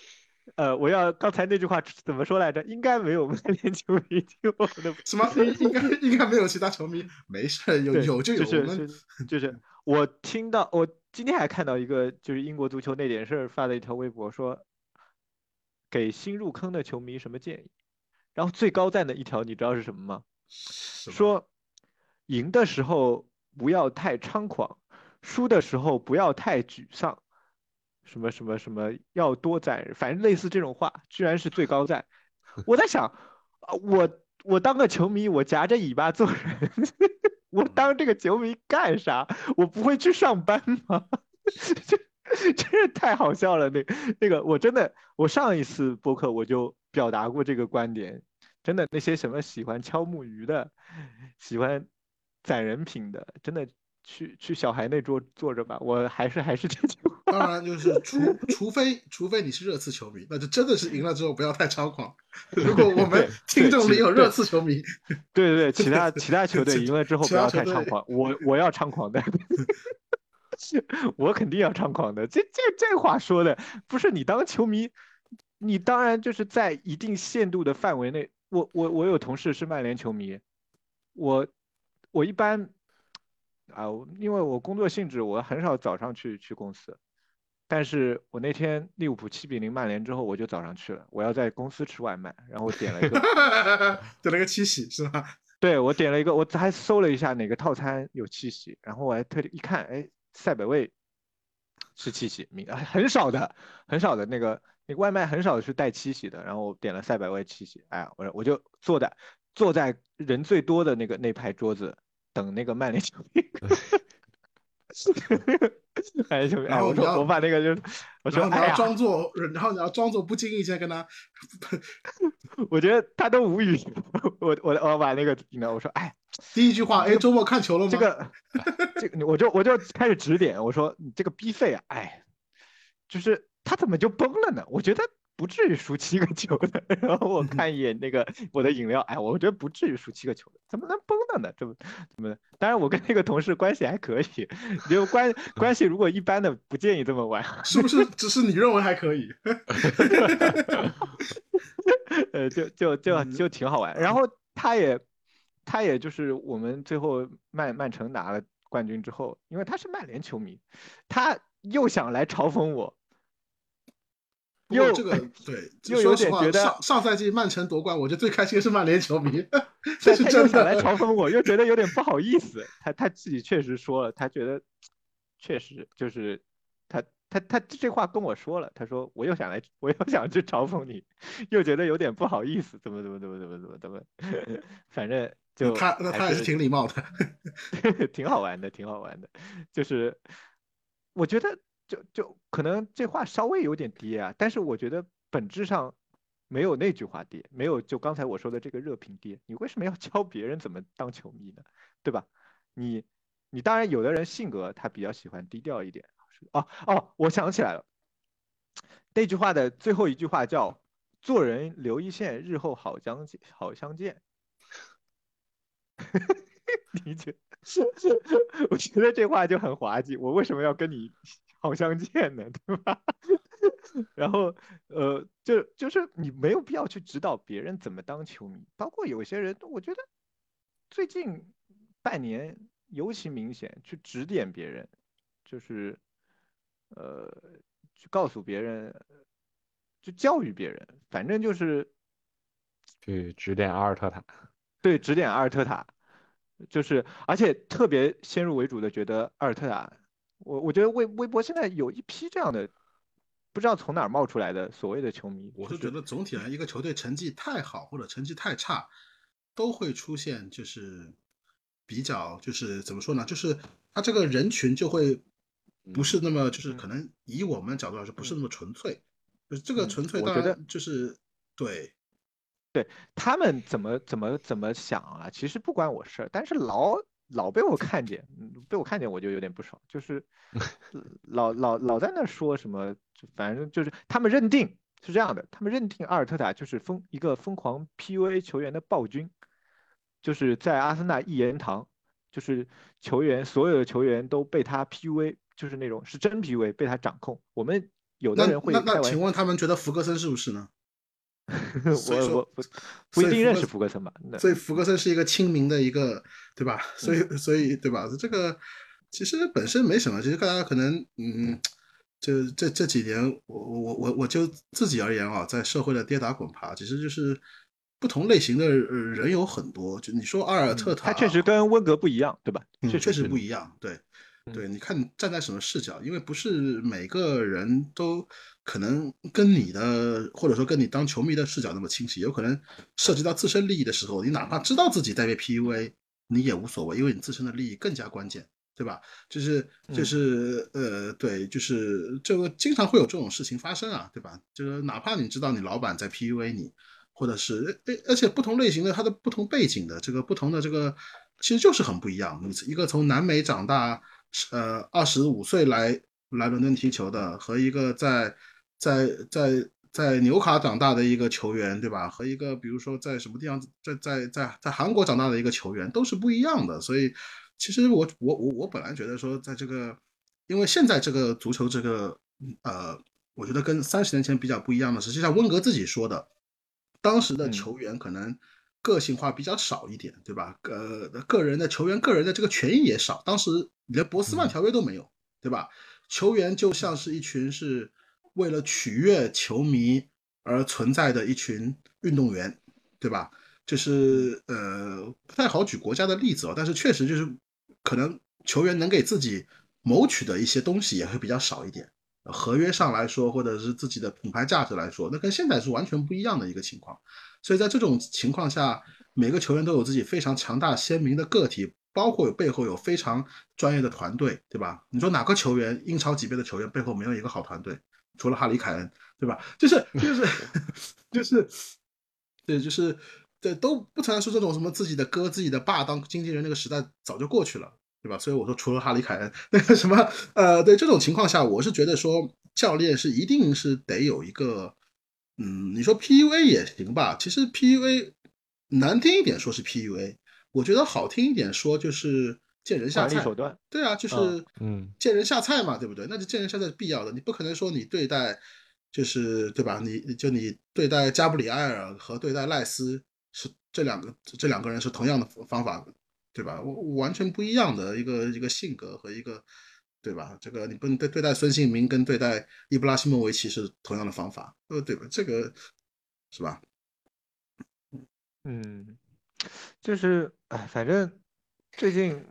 呃，我要刚才那句话怎么说来着？应该没有曼联球迷听我的 什么？应应该应该没有其他球迷，没事，有对有就有，是我们就是就是我听到，我今天还看到一个就是英国足球那点事儿发的一条微博说，给新入坑的球迷什么建议？然后最高赞的一条你知道是什么吗？说赢的时候不要太猖狂，输的时候不要太沮丧，什么什么什么要多赞，反正类似这种话，居然是最高赞。我在想，啊，我我当个球迷，我夹着尾巴做人，我当这个球迷干啥？我不会去上班吗？这真是太好笑了。那那个，我真的，我上一次播客我就表达过这个观点。真的，那些什么喜欢敲木鱼的，喜欢攒人品的，真的去去小孩那桌坐着吧。我还是还是这句话。当然就是除 除非除非你是热刺球迷，那就真的是赢了之后不要太猖狂。如果我们听众里有热刺球迷，对对对，其他其他球队赢了之后不要太猖狂，我我要猖狂的，我肯定要猖狂的。这这这话说的不是你当球迷，你当然就是在一定限度的范围内。我我我有同事是曼联球迷，我我一般啊，因为我工作性质，我很少早上去去公司。但是我那天利物浦七比零曼联之后，我就早上去了，我要在公司吃外卖，然后我点了一个 点了个七喜是吧？对，我点了一个，我还搜了一下哪个套餐有七喜，然后我还特地一看，哎，赛百味是七喜，明哎很少的，很少的那个那个外卖很少是带七喜的，然后我点了赛百味七喜，哎呀，我我就坐在坐在人最多的那个那排桌子等那个曼联球迷，曼联球迷，哎，我说我把那个就我说你要装作，然后你要装作不经意间跟他，我觉得他都无语，我我我把那个饮料我说哎。第一句话，哎，周末看球了吗？这个，这个我就我就开始指点，我说你这个逼费啊，哎，就是他怎么就崩了呢？我觉得不至于输七个球的。然后我看一眼那个我的饮料，哎，我觉得不至于输七个球的，怎么能崩的呢？这么怎么？当然我跟那个同事关系还可以，就关关系如果一般的不建议这么玩。是不是只是你认为还可以？呃，就就就就挺好玩。然后他也，他也就是我们最后曼曼城拿了冠军之后，因为他是曼联球迷，他又想来嘲讽我，又这个对，又有说实话，点觉得上上赛季曼城夺冠，我觉得最开心是曼联球迷，对这是真想来。嘲 讽我，又觉得有点不好意思。他他自己确实说了，他觉得确实就是他他他这话跟我说了，他说我又想来，我又想去嘲讽你，又觉得有点不好意思，怎么怎么怎么怎么怎么怎么，反正就他那他也是挺礼貌的，挺好玩的，挺好玩的，就是我觉得就就可能这话稍微有点跌啊，但是我觉得本质上没有那句话跌，没有就刚才我说的这个热评跌，你为什么要 教别人怎么当球迷呢？对吧？你你当然有的人性格他比较喜欢低调一点。哦哦，我想起来了，那句话的最后一句话叫“做人留一线，日后好相见，好相见。”理解是是，我觉得这话就很滑稽。我为什么要跟你好相见呢？对吧？然后呃，就就是你没有必要去指导别人怎么当球迷，包括有些人，我觉得最近半年尤其明显，去指点别人，就是。呃，去告诉别人，就教育别人，反正就是去指点阿尔特塔。对，指点阿尔特塔，就是而且特别先入为主的觉得阿尔特塔，我我觉得微微博现在有一批这样的，不知道从哪儿冒出来的所谓的球迷。我是觉得总体来一个球队成绩太好或者成绩太差，都会出现就是比较就是怎么说呢？就是他这个人群就会。不是那么，就是可能以我们角度来说，不是那么纯粹。就是这个纯粹，我觉得就是对，对他们怎么怎么怎么想啊？其实不关我事儿，但是老老被我看见，被我看见我就有点不爽。就是 老老老在那说什么，反正就是他们认定是这样的，他们认定阿尔特塔就是疯一个疯狂 PUA 球员的暴君，就是在阿森纳一言堂，就是球员所有的球员都被他 PUA。就是那种是真 PUA 被他掌控，我们有的人会那那请问他们觉得福格森是不是呢？我我不不一定认识福格森吧？所以福格森是一个亲民的一个，对吧？所以所以对吧？这个其实本身没什么，其实大家可能嗯，就这这几年我我我我就自己而言啊，在社会的跌打滚爬，其实就是不同类型的人有很多。就你说阿尔特塔，他确实跟温格不一样，对吧？确实不一样，对。对，你看站在什么视角？因为不是每个人都可能跟你的，或者说跟你当球迷的视角那么清晰。有可能涉及到自身利益的时候，你哪怕知道自己在被 PUA，你也无所谓，因为你自身的利益更加关键，对吧？就是就是呃，对，就是这个经常会有这种事情发生啊，对吧？就是哪怕你知道你老板在 PUA 你，或者是而而且不同类型的他的不同背景的这个不同的这个，其实就是很不一样。一个从南美长大。呃，二十五岁来来伦敦踢球的，和一个在在在在纽卡长大的一个球员，对吧？和一个比如说在什么地方，在在在在韩国长大的一个球员，都是不一样的。所以，其实我我我我本来觉得说，在这个，因为现在这个足球这个，呃，我觉得跟三十年前比较不一样的，实际上温格自己说的，当时的球员可能。个性化比较少一点，对吧？呃，个人的球员个人的这个权益也少，当时连博斯曼条约都没有，对吧？球员就像是一群是为了取悦球迷而存在的一群运动员，对吧？就是呃，不太好举国家的例子哦，但是确实就是可能球员能给自己谋取的一些东西也会比较少一点。合约上来说，或者是自己的品牌价值来说，那跟现在是完全不一样的一个情况。所以在这种情况下，每个球员都有自己非常强大鲜明的个体，包括有背后有非常专业的团队，对吧？你说哪个球员，英超级别的球员背后没有一个好团队？除了哈里凯恩，对吧？就是就是 就是，对，就是对，都不存在说这种什么自己的哥、自己的爸当经纪人那个时代早就过去了，对吧？所以我说，除了哈里凯恩，那个什么，呃，对这种情况下，我是觉得说，教练是一定是得有一个。嗯，你说 PUA 也行吧？其实 PUA 难听一点说是 PUA，我觉得好听一点说就是见人下菜。手段。对啊，就是嗯，见人下菜嘛，对不对？那就见人下菜是必要的。你不可能说你对待就是对吧？你就你对待加布里埃尔和对待赖斯是这两个这两个人是同样的方法，对吧？我完全不一样的一个一个性格和一个。对吧？这个你不能对对待孙兴民跟对待伊布拉希莫维奇是同样的方法，呃，对吧？这个是吧？嗯，就是哎，反正最近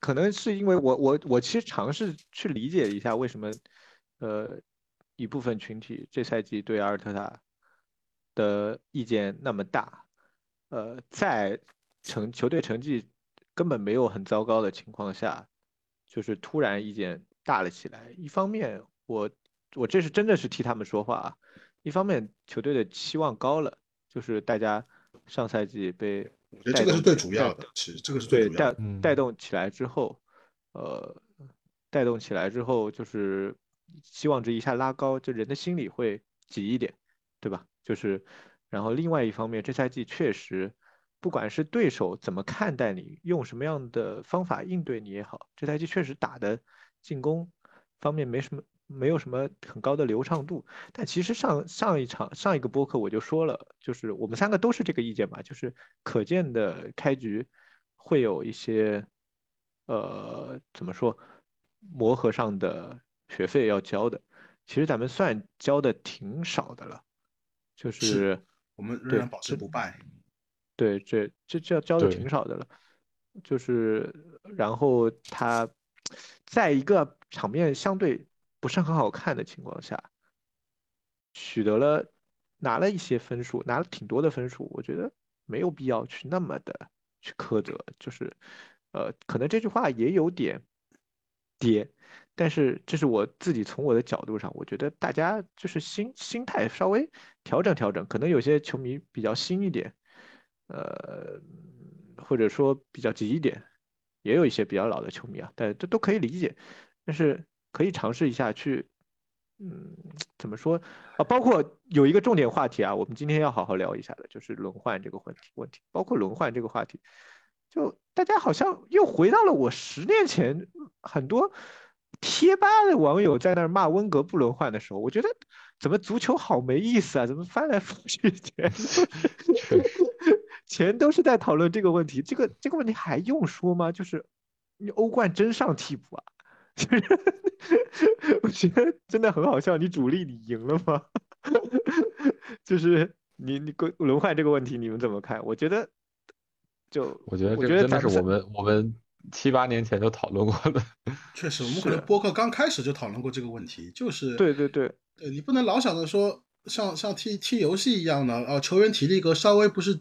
可能是因为我我我其实尝试去理解一下为什么呃一部分群体这赛季对阿尔特塔的意见那么大，呃，在成球队成绩根本没有很糟糕的情况下，就是突然意见大了起来。一方面，我我这是真的是替他们说话啊。一方面，球队的期望高了，就是大家上赛季被我觉得这个是最主要的，其实这个是最带主要的。嗯带动起来之后，呃，带动起来之后，就是期望值一下拉高，就人的心里会急一点，对吧？就是，然后另外一方面，这赛季确实，不管是对手怎么看待你，用什么样的方法应对你也好，这赛季确实打的进攻方面没什么，没有什么很高的流畅度。但其实上上一场上一个播客我就说了，就是我们三个都是这个意见吧，就是可见的开局会有一些，呃，怎么说，磨合上的学费要交的。其实咱们算交的挺少的了，就是是我们仍然保持不败。对，这这这交的挺少的了，就是然后他在一个场面相对不是很好看的情况下，取得了拿了一些分数，拿了挺多的分数，我觉得没有必要去那么的去苛责，就是呃，可能这句话也有点跌，但是这是我自己从我的角度上，我觉得大家就是心心态稍微调整调整，可能有些球迷比较新一点。呃，或者说比较急一点，也有一些比较老的球迷啊，但这都可以理解，但是可以尝试一下去，嗯，怎么说啊？包括有一个重点话题啊，我们今天要好好聊一下的，就是轮换这个问题问题，包括轮换这个话题，就大家好像又回到了我十年前很多贴吧的网友在那儿骂温格不轮换的时候，我觉得怎么足球好没意思啊？怎么翻来覆去全都是确实 全都是在讨论这个问题，这个这个问题还用说吗？就是你欧冠真上替补啊，就是 我觉得真的很好笑。你主力你赢了吗？就是你你轮轮换这个问题你们怎么看？我觉得就我觉得我觉得这真的是我们我们七八年前就讨论过的。确实，我们可能播客刚开始就讨论过这个问题，就是对对对，对你不能老想着说像像踢踢游戏一样的哦，球员体力格稍微不是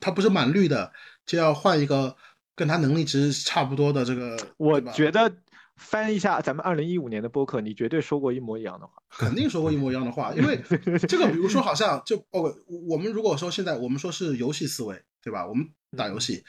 他不是满绿的，就要换一个跟他能力值差不多的这个，我觉得翻一下咱们二零一五年的播客，你绝对说过一模一样的话。肯定说过一模一样的话，因为这个，比如说，好像就哦，我们如果说现在我们说是游戏思维，对吧？我们打游戏，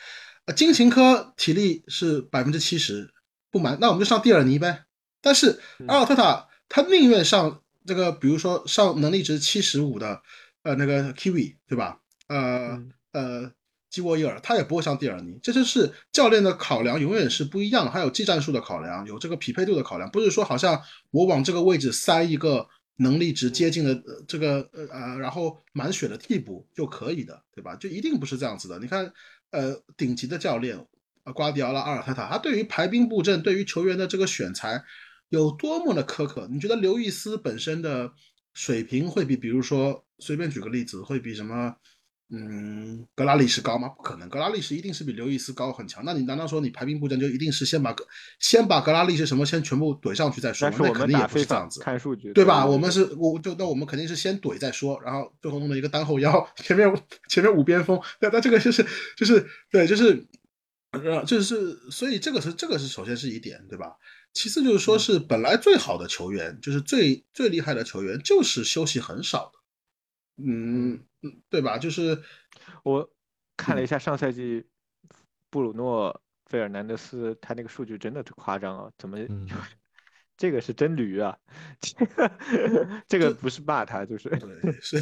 呃，金琴科体力是百分之七十，不满，那我们就上蒂尔尼呗。但是嗯阿尔特塔他宁愿上这个，比如说上能力值七十五的，呃，那个 Kiwi，对吧？呃嗯呃，基沃伊尔，他也不会上蒂尔尼，这就是教练的考量永远是不一样，还有技战术的考量，有这个匹配度的考量，不是说好像我往这个位置塞一个能力值接近的呃这个呃呃，然后满血的替补就可以的，对吧？就一定不是这样子的。你看，呃，顶级的教练呃瓜迪奥拉、阿尔特塔，他对于排兵布阵、对于球员的这个选材有多么的苛刻？你觉得刘易斯本身的水平会比，比如说随便举个例子，会比什么？嗯，格拉利什高吗？不可能，格拉利什一定是比刘易斯高很强。那你难道说你排兵布阵就一定是先把格先把格拉利什什么先全部怼上去再说吗？但是我们那肯定也不是这样子，看数据，对吧？我们是我就那我们肯定是先怼再说，然后最后弄了一个单后腰，前面前面五边锋，那那这个就是就是对，就是呃就是所以这个是这个是首先是一点，对吧？其次就是说是本来最好的球员，就是最最厉害的球员，就是休息很少的，嗯嗯，对吧？就是我看嗯了一下上赛季布鲁诺·费尔南德斯，他那个数据真的是夸张啊！怎么嗯 这个是真驴啊？这个 这个不是骂他，就是对，是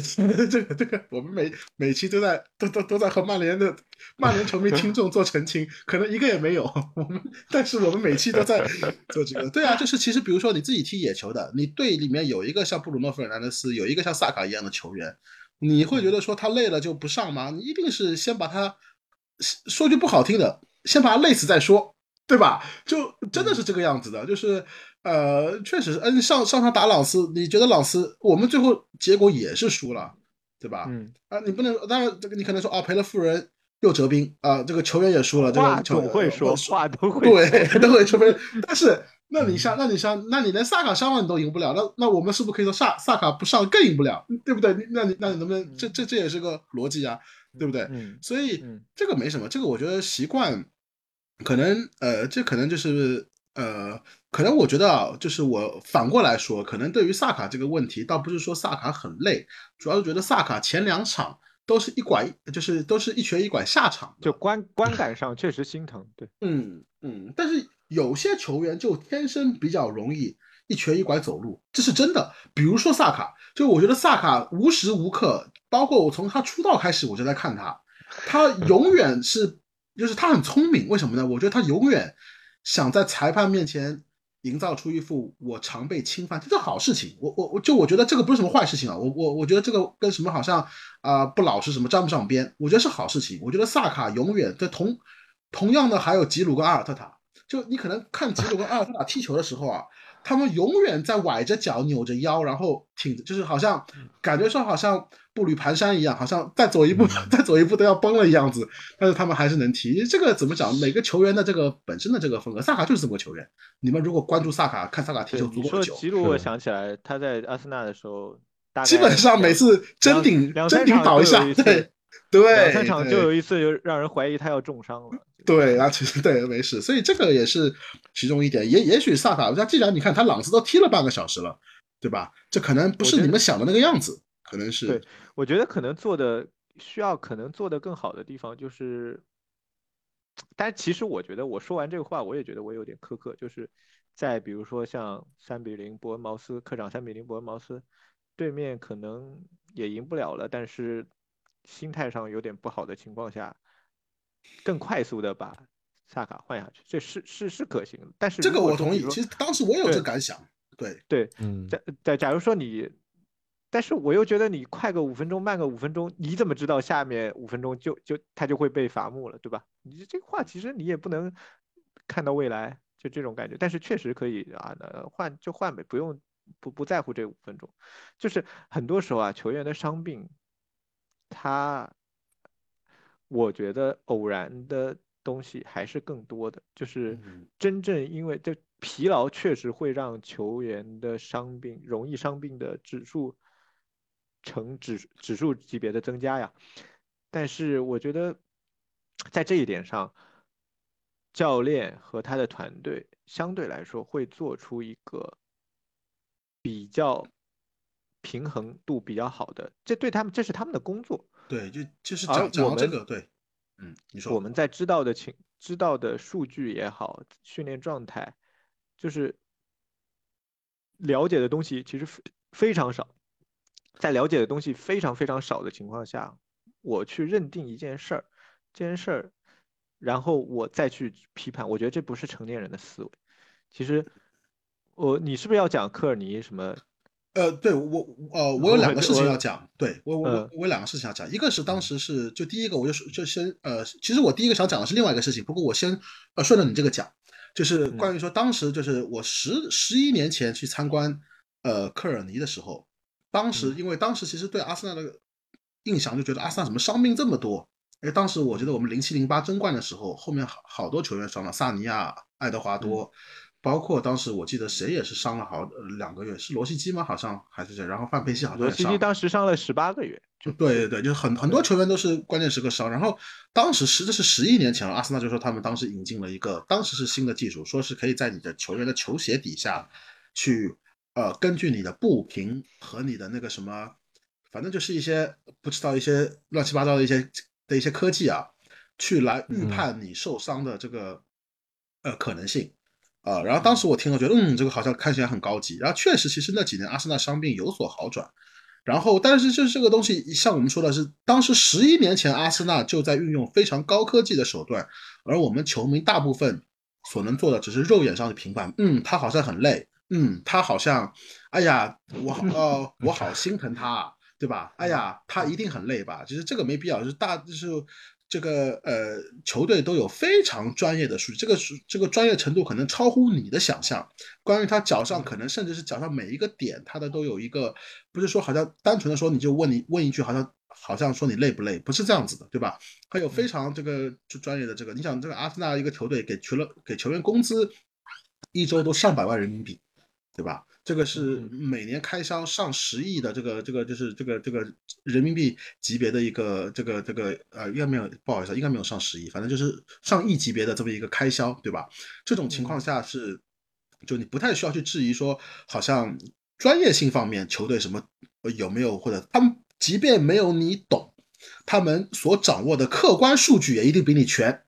这个 这个，我们每每期都在都都都在和曼联的曼联球迷听众做澄清，可能一个也没有。我们但是我们每期都在做这个。对啊，就是其实比如说你自己踢野球的，你队里面有一个像布鲁诺·费尔南德斯，有一个像萨卡一样的球员，你会觉得说他累了就不上吗？你一定是先把他说句不好听的，先把他累死再说。对吧？就真的是这个样子的，就是呃，确实是，嗯，上上场打朗斯，你觉得朗斯，我们最后结果也是输了，对吧？嗯，啊，你不能，当然这个你可能说啊，赔了富人又折兵啊，这个球员也输了，这个球总 会说，呃话都会对，都会说赔，但是那你像，那你像，那你连萨卡上了你都赢不了，那那我们是不是可以说萨萨卡不上更赢不了，对不对？那你那你能不能这这这也是个逻辑啊，对不对？嗯。所以嗯。这个没什么，这个我觉得习惯，可能呃，这可能就是呃，可能我觉得啊，就是我反过来说，可能对于萨卡这个问题，倒不是说萨卡很累，主要是觉得萨卡前两场都是一拐，就是都是一瘸一拐下场，就观观感上确实心疼，对，嗯嗯，但是有些球员就天生比较容易一瘸一拐走路，这是真的。比如说萨卡，就我觉得萨卡无时无刻，包括我从他出道开始我就在看他，他永远是，就是他很聪明，为什么呢？我觉得他永远想在裁判面前营造出一副我常被侵犯，这是好事情。我我我就我觉得这个不是什么坏事情啊，我我我觉得这个跟什么好像啊、不老实什么沾不上边，我觉得是好事情。我觉得萨卡永远在同同样的还有吉鲁跟阿尔特塔，就你可能看吉鲁跟阿尔特塔踢球的时候啊，他们永远在崴着脚、扭着腰，然后挺着，就是好像感觉说好像步履蹒跚一样，好像再走一步、再走一步都要崩了一样子。但是他们还是能踢。这个怎么讲？每个球员的这个本身的这个风格，萨卡就是这么个球员。你们如果关注萨卡、看萨卡踢球足够久，吉鲁，我想起来他在阿森纳的时候，大概基本上每次真顶真顶倒一下对对，两三场就有一次就让人怀疑他要重伤了。对，啊，其实对没事，所以这个也是其中一点。也也许萨卡，他既然你看他朗斯都踢了半个小时了，对吧？这可能不是你们想的那个样子，可能是对我觉得可能做的需要可能做的更好的地方就是，但其实我觉得我说完这个话，我也觉得我有点苛刻，就是在比如说像三比零伯恩茅斯客场三比零伯恩茅斯，对面可能也赢不了了，但是心态上有点不好的情况下，更快速的把萨卡换下去，这是是是可行的。但是这个我同意。其实当时我也有这对感想，对，对，嗯，假假假如说你，但是我又觉得你快个五分钟，慢个五分钟，你怎么知道下面五分钟就就他就会被罚木了，对吧？你这个话其实你也不能看到未来，就这种感觉。但是确实可以啊，那换就换呗，不用不不在乎这五分钟。就是很多时候啊，球员的伤病，他我觉得偶然的东西还是更多的，就是嗯真正因为这疲劳确实会让球员的伤病容易伤病的指数呈指指数级别的增加呀。但是我觉得在这一点上，教练和他的团队相对来说会做出一个比较平衡度比较好的，这对他们这是他们的工作。对，就就是而讲讲这个，对，嗯，你说我们在知道的情知道的数据也好，训练状态，就是了解的东西其实非非常少，在了解的东西非常非常少的情况下，我去认定一件事儿，这件事儿，然后我再去批判，我觉得这不是成年人的思维。其实，我你是不是要讲科尔尼什么？呃，对我呃，我有两个事情要讲，对我我我有两个事情要讲，一个是当时是就第一个，我就说就先呃，其实我第一个想讲的是另外一个事情，不过我先呃顺着你这个讲，就是嗯。关于说当时就是我十十一年前去参观呃科尔尼的时候，当时嗯。因为当时其实对阿森纳的印象就觉得阿森纳怎么伤病这么多，哎，当时我觉得我们零七零八争冠的时候，后面好好多球员伤了，萨尼亚、爱德华多。嗯包括当时我记得谁也是伤了好呃两个月，是罗西基吗？好像还是谁？然后范佩西好像。罗西基当时伤了十八个月，就对对对，就是很很多球员都是关键时刻伤。然后当时十这是十一年前了，阿森纳就说他们当时引进了一个，当时是新的技术，说是可以在你的球员的球鞋底下去呃，根据你的步频和你的那个什么，反正就是一些不知道一些乱七八糟的一些的一些科技啊，去来预判你受伤的这个、呃可能性。啊、然后当时我听了，觉得嗯，这个好像看起来很高级。然后确实，其实那几年阿森纳伤病有所好转。然后，但是就是这个东西，像我们说的是，当时十一年前阿森纳就在运用非常高科技的手段，而我们球迷大部分所能做的只是肉眼上的评判。嗯，他好像很累，嗯，他好像，哎呀，我好呃，我好心疼他，对吧？哎呀，他一定很累吧？其实这个没必要，就是大就是这个呃球队都有非常专业的数据，这个数这个专业程度可能超乎你的想象。关于他脚上可能甚至是脚上每一个点，他的都有一个，不是说好像单纯的说你就问你问一句，好像好像说你累不累，不是这样子的，对吧？还有非常这个就专业的这个，你想这个阿森纳一个球队给球了给球员工资一周都上百万人民币，对吧？这个是每年开销上十亿的这个这个就是这个这个人民币级别的一个这个这个呃，应该没有，不好意思，应该没有上十亿，反正就是上亿级别的这么一个开销，对吧？这种情况下是，就你不太需要去质疑说，好像专业性方面球队什么有没有，或者他们即便没有你懂，他们所掌握的客观数据也一定比你全，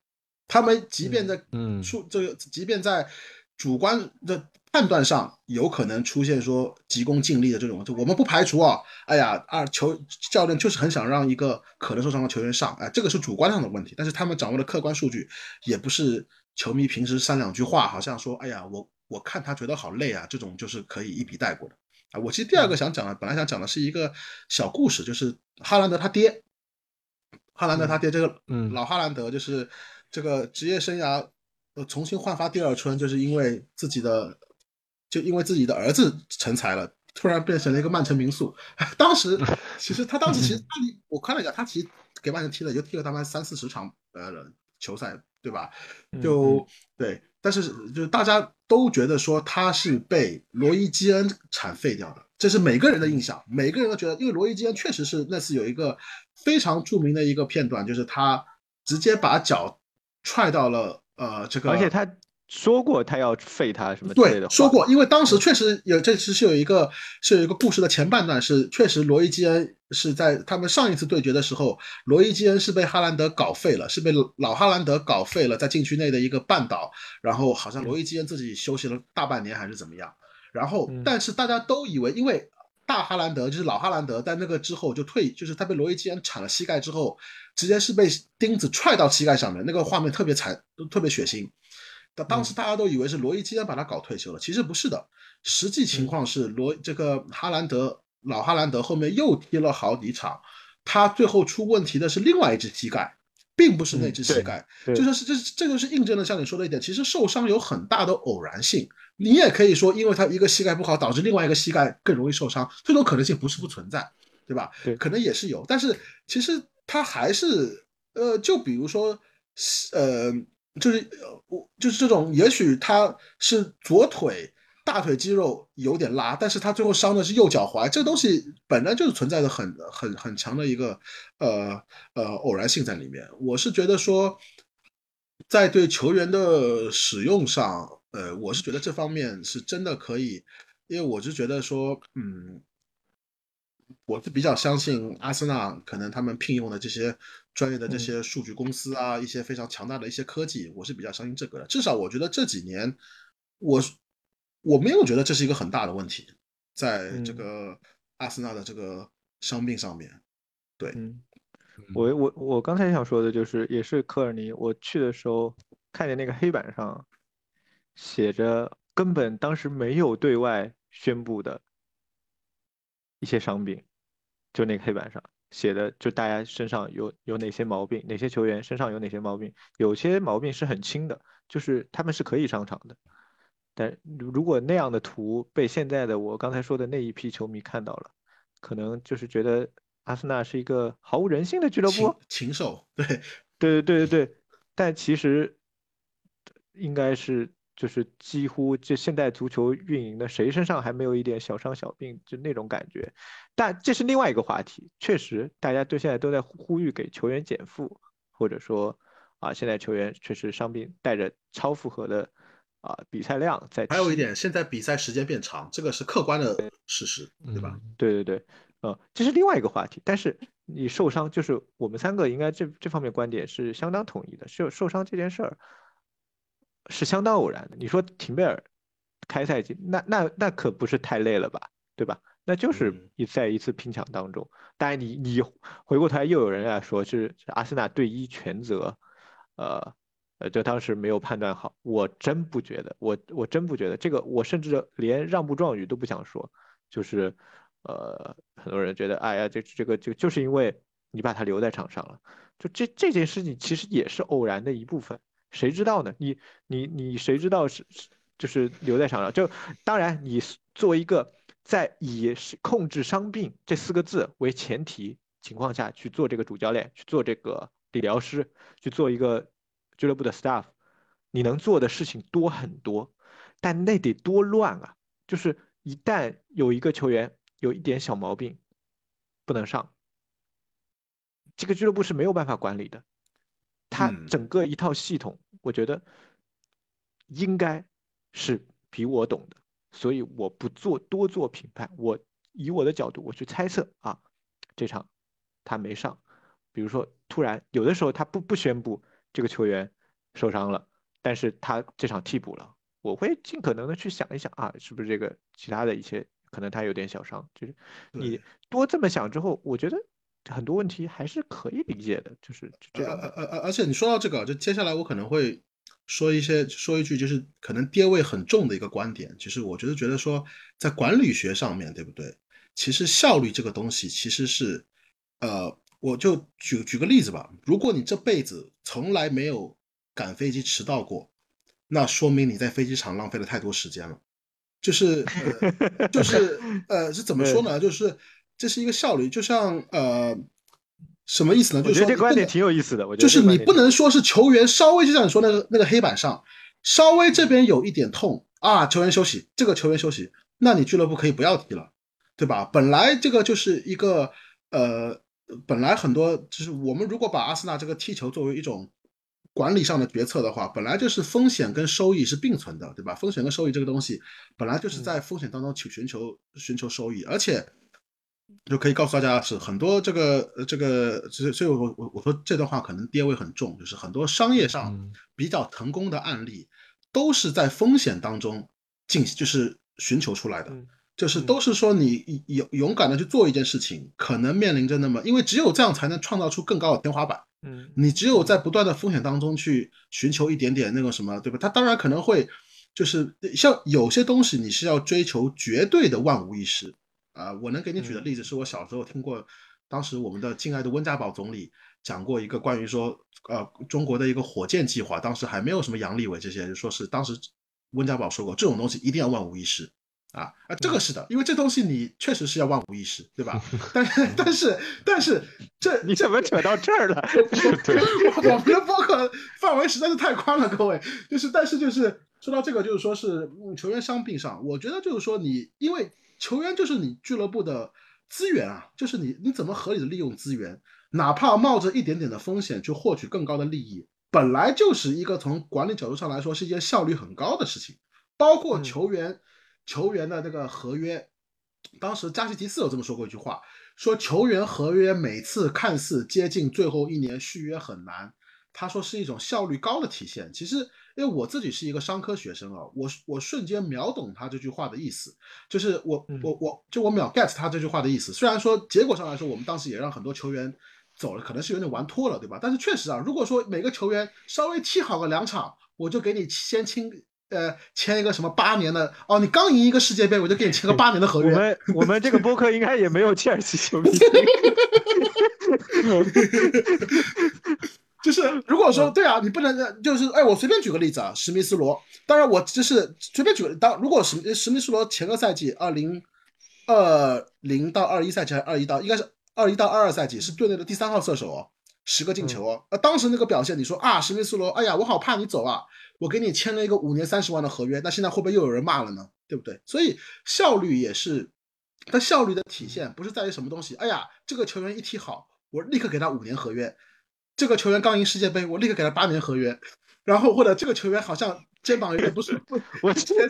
他们即便在嗯数这个，即便在主观的。判断上有可能出现说急功近利的这种，就我们不排除啊。哎呀，啊球教练就是很想让一个可能受伤的球员上，哎，这个是主观上的问题。但是他们掌握的客观数据也不是球迷平时三两句话，好像说，哎呀，我我看他觉得好累啊，这种就是可以一笔带过的啊。我其实第二个想讲的，本来想讲的是一个小故事，就是哈兰德他爹，哈兰德他爹这个老哈兰德就是这个职业生涯呃重新焕发第二春，就是因为自己的。就因为自己的儿子成才了，突然变成了一个曼城名宿。当时 其实他当时其实我看了一下，他其实给曼城踢了，就踢了大概三四十场呃球赛，对吧？就对，但是就是大家都觉得说他是被罗伊基恩铲废掉的，这是每个人的印象，每个人都觉得，因为罗伊基恩确实是那次有一个非常著名的一个片段，就是他直接把脚踹到了呃这个，而且他。说过他要废他什么之类的，说过，因为当时确实有，这次是有一个是有一个故事的前半段是确实罗伊基恩是在他们上一次对决的时候，罗伊基恩是被哈兰德搞废了，是被老哈兰德搞废了，在禁区内的一个绊倒，然后好像罗伊基恩自己休息了大半年还是怎么样，然后但是大家都以为，因为大哈兰德就是老哈兰德，在那个之后就退，就是他被罗伊基恩铲了膝盖之后，直接是被钉子踹到膝盖上面，那个画面特别惨，特别血腥。当当时大家都以为是罗伊基恩把他搞退休了，其实不是的。实际情况是罗这个哈兰德老哈兰德后面又踢了好几场，他最后出问题的是另外一只膝盖，并不是那只膝盖。就说是这这就是印证了像你说的一点，其实受伤有很大的偶然性。你也可以说，因为他一个膝盖不好，导致另外一个膝盖更容易受伤，这种可能性不是不存在，对吧？对，可能也是有。但是其实他还是呃，就比如说呃。就是呃，我就是这种，也许他是左腿大腿肌肉有点拉，但是他最后伤的是右脚踝，这东西本来就是存在着很很很强的一个呃呃偶然性在里面。我是觉得说，在对球员的使用上，呃，我是觉得这方面是真的可以，因为我是觉得说，嗯。我是比较相信阿森纳，可能他们聘用的这些专业的这些数据公司啊，一些非常强大的一些科技，我是比较相信这个的。至少我觉得这几年，我我没有觉得这是一个很大的问题，在这个阿森纳的这个伤病上面。对，我我我刚才想说的就是，也是科尔尼，我去的时候看见那个黑板上写着，根本当时没有对外宣布的。一些伤病，就那个黑板上写的，就大家身上有有哪些毛病，哪些球员身上有哪些毛病，有些毛病是很轻的，就是他们是可以上场的。但如果那样的图被现在的我刚才说的那一批球迷看到了，可能就是觉得阿森纳是一个毫无人性的俱乐部，禽兽。对，对对对对对，但其实应该是。就是几乎这现代足球运营的，谁身上还没有一点小伤小病，就那种感觉。但这是另外一个话题。确实，大家对现在都在呼吁给球员减负，或者说啊，现在球员确实伤病带着超负荷的啊比赛量在。还有一点，现在比赛时间变长，这个是客观的事实，对吧？对对对，呃，这是另外一个话题。但是你受伤，就是我们三个应该这这方面观点是相当统一的。受受伤这件事儿。是相当偶然的。你说廷贝尔开赛季，那那那可不是太累了吧，对吧？那就是一在一次拼抢当中。当然，你你回过头来又有人来说是阿森纳队医全责，呃呃，就当时没有判断好。我真不觉得，我我真不觉得这个，我甚至连让步状语都不想说。就是呃，很多人觉得，哎呀，这这个就就是因为你把他留在场上了，就这这件事情其实也是偶然的一部分。谁知道呢？你你你谁知道是是就是留在场上？就当然，你作为一个在以控制伤病这四个字为前提情况下去做这个主教练，去做这个理疗师，去做一个俱乐部的 staff，你能做的事情多很多。但那得多乱啊！就是一旦有一个球员有一点小毛病，不能上，这个俱乐部是没有办法管理的。他整个一套系统，我觉得应该是比我懂的，所以我不做多做评判。我以我的角度，我去猜测啊，这场他没上，比如说突然有的时候他不不宣布这个球员受伤了，但是他这场替补了，我会尽可能的去想一想啊，是不是这个其他的一些可能他有点小伤，就是你多这么想之后，我觉得。很多问题还是可以理解的，就是这样。呃呃呃，而且你说到这个，就接下来我可能会说一些，说一句，就是可能跌位很重的一个观点。其实我觉得，觉得说在管理学上面对不对？其实效率这个东西其实是，呃，我就举举个例子吧。如果你这辈子从来没有赶飞机迟到过，那说明你在飞机场浪费了太多时间了。就是就是 呃，是怎么说呢？就是。这是一个效率，就像呃，什么意思呢？就是说这观点挺有意思的。我觉得就是你不能说是球员稍微就像你说那个那个黑板上稍微这边有一点痛啊，球员休息，这个球员休息，那你俱乐部可以不要踢了，对吧？本来这个就是一个呃，本来很多就是我们如果把阿森纳这个踢球作为一种管理上的决策的话，本来就是风险跟收益是并存的，对吧？风险跟收益这个东西本来就是在风险当中去寻求寻求收益，而且。就可以告诉大家是很多这个呃这个，所以所以我我我说这段话可能跌位很重，就是很多商业上比较成功的案例，都是在风险当中进就是寻求出来的，就是都是说你勇勇敢的去做一件事情，可能面临着那么，因为只有这样才能创造出更高的天花板。嗯，你只有在不断的风险当中去寻求一点点那个什么，对吧？他当然可能会就是像有些东西你是要追求绝对的万无一失。啊，我能给你举的例子是我小时候听过，当时我们的敬爱的温家宝总理讲过一个关于说，呃，中国的一个火箭计划，当时还没有什么杨利伟这些，就说是当时温家宝说过，这种东西一定要万无一失，啊啊，这个是的，因为这东西你确实是要万无一失，对吧？但是但是但是这 你怎么扯到这儿了？我们的播客范围实在是太宽了，各位，就是但是就是说到这个，就是说是球员伤病上，我觉得就是说你因为。球员就是你俱乐部的资源啊，就是你你怎么合理的利用资源，哪怕冒着一点点的风险去获取更高的利益，本来就是一个从管理角度上来说是一件效率很高的事情。包括球员球员的这个合约，当时加西迪斯有这么说过一句话，说球员合约每次看似接近最后一年续约很难，他说是一种效率高的体现。其实。因为我自己是一个商科学生啊，我我瞬间秒懂他这句话的意思，就是我我我就我秒 get 他这句话的意思。虽然说结果上来说，我们当时也让很多球员走了，可能是有点玩脱了，对吧？但是确实啊，如果说每个球员稍微踢好个两场，我就给你先签呃签一个什么八年的哦，你刚赢一个世界杯，我就给你签个八年的合约。我们我们这个播客应该也没有切尔西球迷。就是如果说对啊，你不能就是哎，我随便举个例子啊，史密斯罗，当然我就是随便举个当，如果史史密斯罗前个赛季二零二零到二一赛季还是二一到应该是二一到二二赛季是队内的第三号射手哦，十个进球哦，呃当时那个表现，你说啊史密斯罗，哎呀我好怕你走啊，我给你签了一个五年三十万的合约，那现在会不会又有人骂了呢？对不对？所以效率也是，它效率的体现不是在于什么东西，哎呀这个球员一踢好，我立刻给他五年合约。这个球员刚赢世界杯，我立刻给他八年合约。然后或者这个球员好像肩膀有点不舒服，我觉得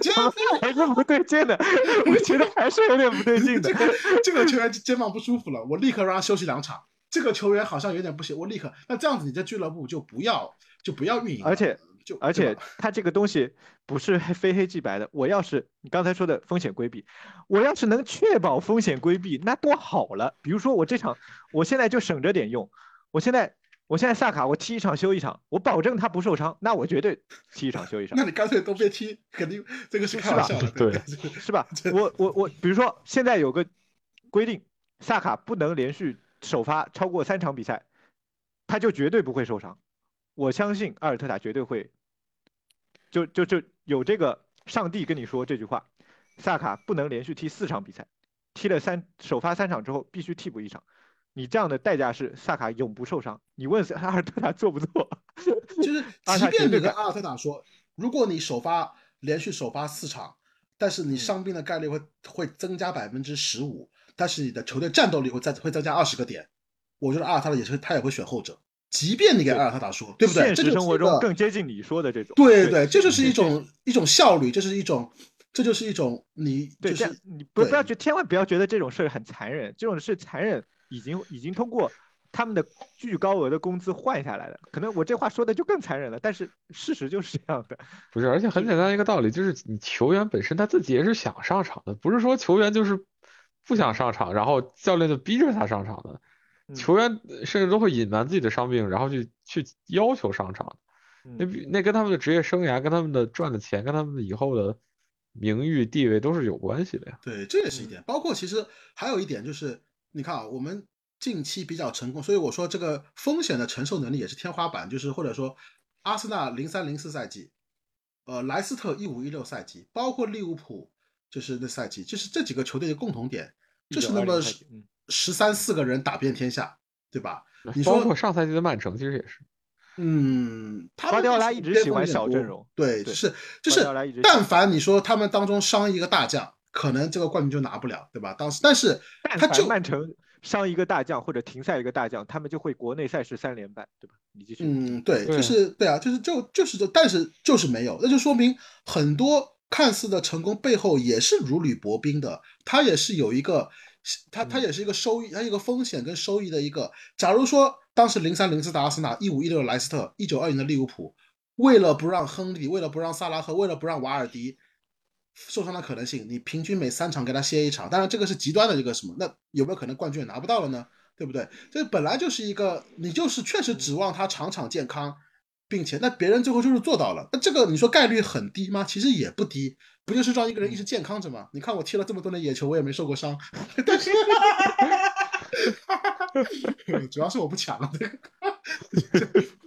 还是不对劲的。我觉得还是有点不对劲的。这 个这个球员肩膀不舒服了，我立刻让他休息两场。这个球员好像有点不行，我立刻。那这样子，你这俱乐部就不要就不要运营。而且就而且他这个东西不是非黑即白的。我要是你刚才说的风险规避，我要是能确保风险规避，那多好了。比如说我这场，我现在就省着点用，我现在。我现在萨卡，我踢一场休一场，我保证他不受伤，那我绝对踢一场休一场。那你干脆都别踢，肯定这个是开玩笑的，对，是吧？我我我，比如说现在有个规定，萨卡不能连续首发超过三场比赛，他就绝对不会受伤。我相信阿尔特塔绝对会，就就就有这个上帝跟你说这句话，萨卡不能连续踢四场比赛，踢了三首发三场之后必须替补一场。你这样的代价是萨卡永不受伤。你问阿尔特塔做不做？就是，即便你跟阿尔特塔说，如果你首发连续首发四场，但是你嗯伤病的概率会会增加百分之十五，但是你的球队战斗力会再会增加二十个点。我觉得阿尔特塔也是他也会选后者，即便你给阿尔特塔说，对不对？现实这就是生活中更接近你说的这种。对对，这就是一种一种效率，这是一种，这就是一种你对，就是这样你不不要觉，千万不要觉得这种事儿很残忍，这种事残忍已经已经通过他们的巨高额的工资换下来的。可能我这话说的就更残忍了，但是事实就是这样的。不是，而且很简单一个道理，就是你球员本身他自己也是想上场的，不是说球员就是不想上场，然后教练就逼着他上场的。嗯球员甚至都会隐瞒自己的伤病，然后去去要求上场。那嗯比那跟他们的职业生涯、跟他们的赚的钱、跟他们以后的名誉地位都是有关系的呀。对，这也是一点。包括其实还有一点就是，你看啊，我们近期比较成功，所以我说这个风险的承受能力也是天花板，就是或者说阿森纳零三零四赛季，呃，莱斯特一五一六赛季，包括利物浦就是那赛季，就是这几个球队的共同点，就是那么十三四个人打遍天下，对吧？你包说括上赛季的曼城，其实也是。嗯，他瓜迪奥们就是拉一直喜欢小阵容对，对就是就是但凡你说他们当中伤一个大将，可能这个冠军就拿不了，对吧？当时，但是他就曼城伤一个大将或者停赛一个大将，他们就会国内赛事三连败，对吧？你继续。嗯，对，就是对啊，就是就就是这，但是就是没有，那就说明很多看似的成功背后也是如履薄冰的，他也是有一个，它它嗯也是一个收益，他一个风险跟收益的一个。假如说当时零三零四的阿森纳，一五一六的莱斯特，一九二零的利物浦，为了不让亨利，为了不让萨拉赫，为了不让瓦尔迪受伤的可能性，你平均每三场给他歇一场，当然这个是极端的一个什么，那有没有可能冠军也拿不到了呢？对不对？这本来就是一个，你就是确实指望他场场健康，并且那别人最后就是做到了，那这个你说概率很低吗？其实也不低，不就是让一个人一直健康着吗？你看我踢了这么多年野球，我也没受过伤，但 是主要是我不抢了，这个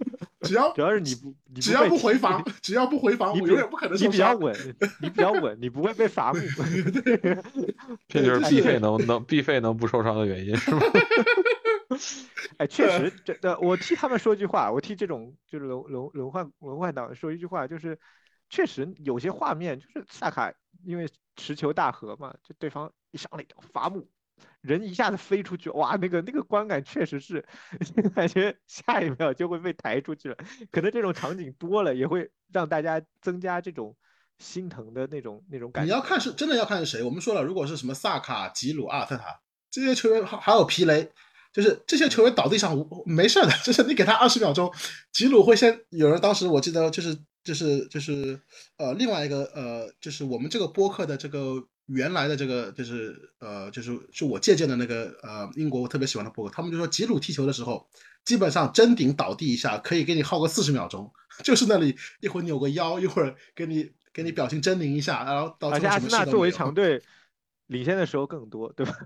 只要主要是你不，你只要不回防，只要不回 防，我永远不可能你受伤。比较稳，你比较稳，你不会被罚木。这就是就是必费能能必费能不受伤的原因，是吗？哎，确实，这的我替他们说句话，我替这种就是轮轮轮换轮换党说一句话，就是确实有些画面，就是萨卡因为持球大和嘛，就对方一上来一罚木，人一下子飞出去，哇，那个那个观感确实是 感觉下一秒就会被抬出去了。可能这种场景多了，也会让大家增加这种心疼的那种那种感觉。你要看是真的要看是谁。我们说了，如果是什么萨卡、吉鲁、阿尔特塔这些球员，还还有皮雷，就是这些球员倒地上无没事的，就是你给他二十秒钟，吉鲁会先有人当时我记得就是就是就是呃另外一个呃就是我们这个播客的这个原来的这个就是呃就是是我借鉴的那个呃英国我特别喜欢的博客，他们就说吉鲁踢球的时候，基本上真顶倒地一下可以给你耗个四十秒钟，就是那里一会儿扭个腰，一会儿给你给你表情狰狞一下，然后到而且阿森纳作为强队领先的时候更多，对吧？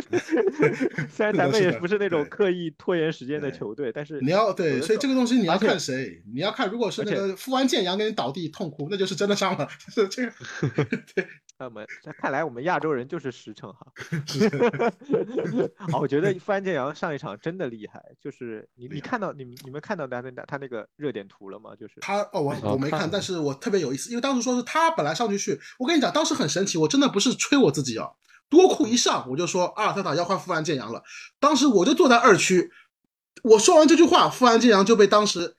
虽然咱们也不是那种刻意拖延时间的球队，但是你要对，所以这个东西你要看谁，你要看，如果是那个富安健洋给你倒地痛哭，那就是真的伤了，就 是这个，对，那么那看来我们亚洲人就是实诚哈。是哦，我觉得富安健阳上一场真的厉害，就是你你看到你们你们看到他那他那个热点图了吗？就是他哦，我哦我没看，但是我特别有意思，因为当时说是他本来上去去，我跟你讲，当时很神奇，我真的不是吹我自己啊，多库一上我就说阿尔特塔要换富安建阳了，当时我就坐在二区，我说完这句话，富安建阳就被当时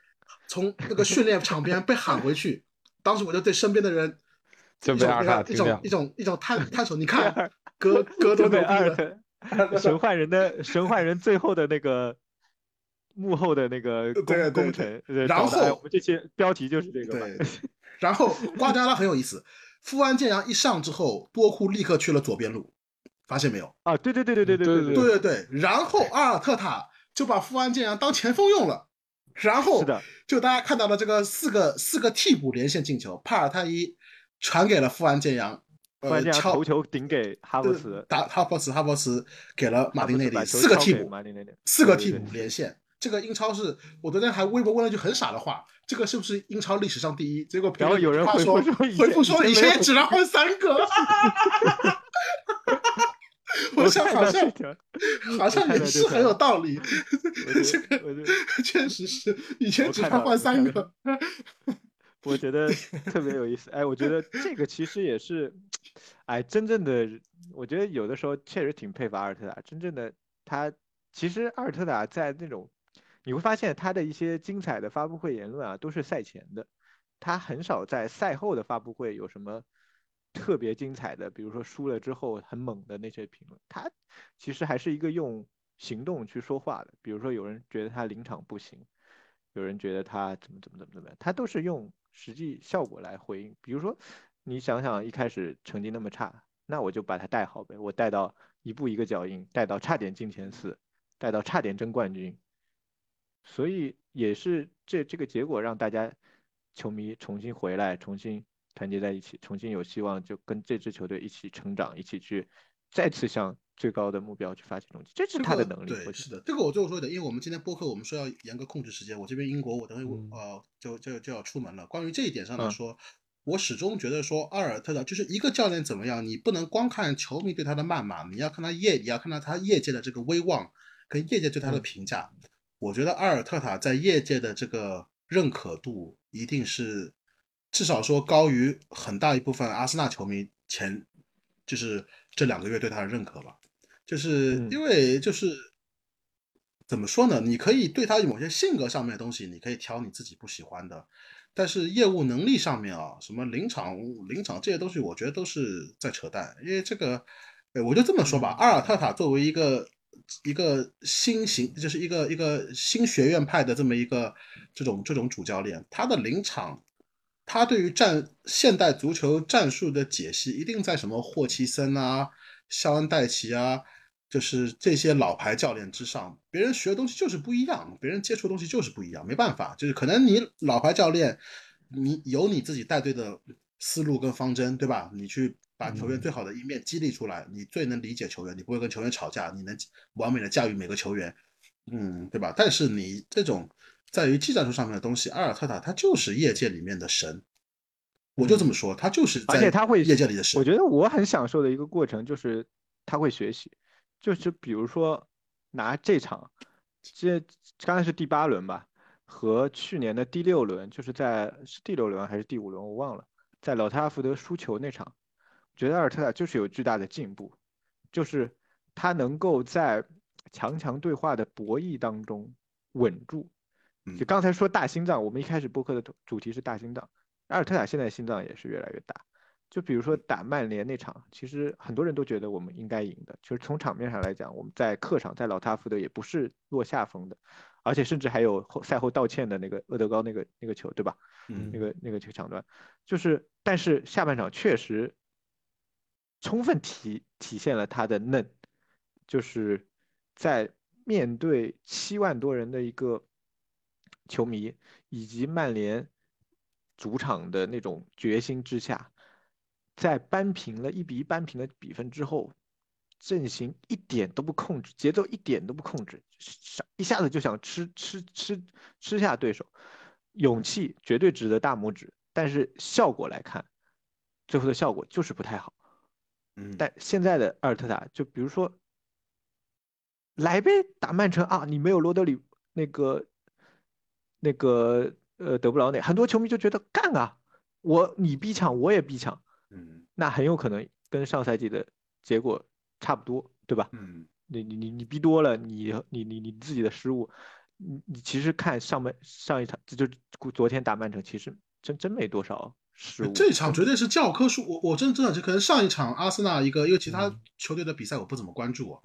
从那个训练场边被喊回去，当时我就对身边的人就被阿尔塔一种一种一种探探索，你 看哥哥 多就被牛逼了。阿尔特神幻人的神幻人最后的那个幕后的那个功对对功臣，呃然后我们这些标题就是这个。对，然后瓜迪奥拉很有意思，富安健洋一上之后，多库立刻去了左边路，发现没有？啊，对对对对对对对对对对对，然后阿尔特塔就把富安健洋当前锋用了，然后是的，就大家看到了这个四个四个替补连线进球，帕尔泰伊传给了富安健洋，呃敲头球顶给哈弗对茨，打哈弗茨，哈弗茨给了马丁内利，四个替补，四个替补连线。这个英超是我昨天还微博问了一句很傻的话，这个是不是英超历史上第一？结果评然后有人回复说回复说以前也只能换三个，我想看好像好像也是很有道理，这个确实是以前只能换三个，我觉得特别有意思。哎，我觉得 这个其实也是，哎，真正的，我觉得有的时候确实挺佩服阿尔特塔。真正的他，其实阿尔特塔在那种，你会发现他的一些精彩的发布会言论啊，都是赛前的，他很少在赛后的发布会有什么特别精彩的，比如说输了之后很猛的那些评论。他其实还是一个用行动去说话的。比如说有人觉得他临场不行，有人觉得他怎么怎么怎么怎么样，他都是用。实际效果来回应，比如说，你想想一开始成绩那么差，那我就把它带好呗，我带到一步一个脚印，带到差点进前四，带到差点争冠军，所以也是这这个结果让大家球迷重新回来，重新团结在一起，重新有希望，就跟这支球队一起成长，一起去再次向。最高的目标去发起攻击，这是他的能力。对，是的，这个我最后说一点，因为我们今天播客，我们说要严格控制时间。我这边英国，我等会呃就就就要出门了。关于这一点上来说，我始终觉得说阿尔特的，就是一个教练怎么样，你不能光看球迷对他的谩骂，你要看他业，你要看到他业界的这个威望跟业界对他的评价。我觉得阿尔特塔在业界的这个认可度，一定是至少说高于很大一部分阿森纳球迷前就是这两个月对他的认可吧。就是因为就是怎么说呢？你可以对他某些性格上面的东西，你可以挑你自己不喜欢的，但是业务能力上面啊，什么临场临场这些东西，我觉得都是在扯淡。因为这个，我就这么说吧，阿尔特塔作为一个一个新型，就是一个一个新学院派的这么一个这种这种主教练，他的临场，他对于战现代足球战术的解析，一定在什么霍奇森啊、肖恩戴奇啊。就是这些老牌教练之上，别人学的东西就是不一样，别人接触的东西就是不一样，没办法，就是可能你老牌教练，你有你自己带队的思路跟方针，对吧？你去把球员最好的一面激励出来，你最能理解球员，你不会跟球员吵架，你能完美的驾驭每个球员，嗯，对吧？但是你这种在于技战术上面的东西，阿尔特塔他就是业界里面的神，我就这么说，他就是而且他会业界里的神。我觉得我很享受的一个过程就是他会学习。就是比如说拿这场，这刚才是第八轮吧，和去年的第六轮，就是在是第六轮还是第五轮我忘了，在老特拉福德输球那场，我觉得阿尔特塔就是有巨大的进步，就是他能够在强强对话的博弈当中稳住。就刚才说大心脏，我们一开始播客的主题是大心脏，阿尔特塔现在心脏也是越来越大。就比如说打曼联那场，其实很多人都觉得我们应该赢的。其实从场面上来讲，我们在客场在老塔福德也不是落下风的，而且甚至还有后赛后道歉的那个厄德高那个那个球，对吧？嗯，那个那个球抢断，就是但是下半场确实充分体体现了他的嫩，就是在面对七万多人的一个球迷以及曼联主场的那种决心之下。在扳平了一比一扳平了比分之后，阵型一点都不控制，节奏一点都不控制，想一下子就想吃吃吃吃下对手，勇气绝对值得大拇指。但是效果来看，最后的效果就是不太好。嗯，但现在的阿尔特塔，就比如说，来呗，打曼城啊，你没有罗德里那个那个呃德布劳内，很多球迷就觉得干啊，我你逼抢我也逼抢。嗯，那很有可能跟上赛季的结果差不多，对吧？嗯，你你你你逼多了，你你你你自己的失误，你你其实看上半上一场，这就昨天打曼城，其实真真没多少失误。这场绝对是教科书，我我真真的就可能上一场阿森纳一个，因为其他球队的比赛我不怎么关注，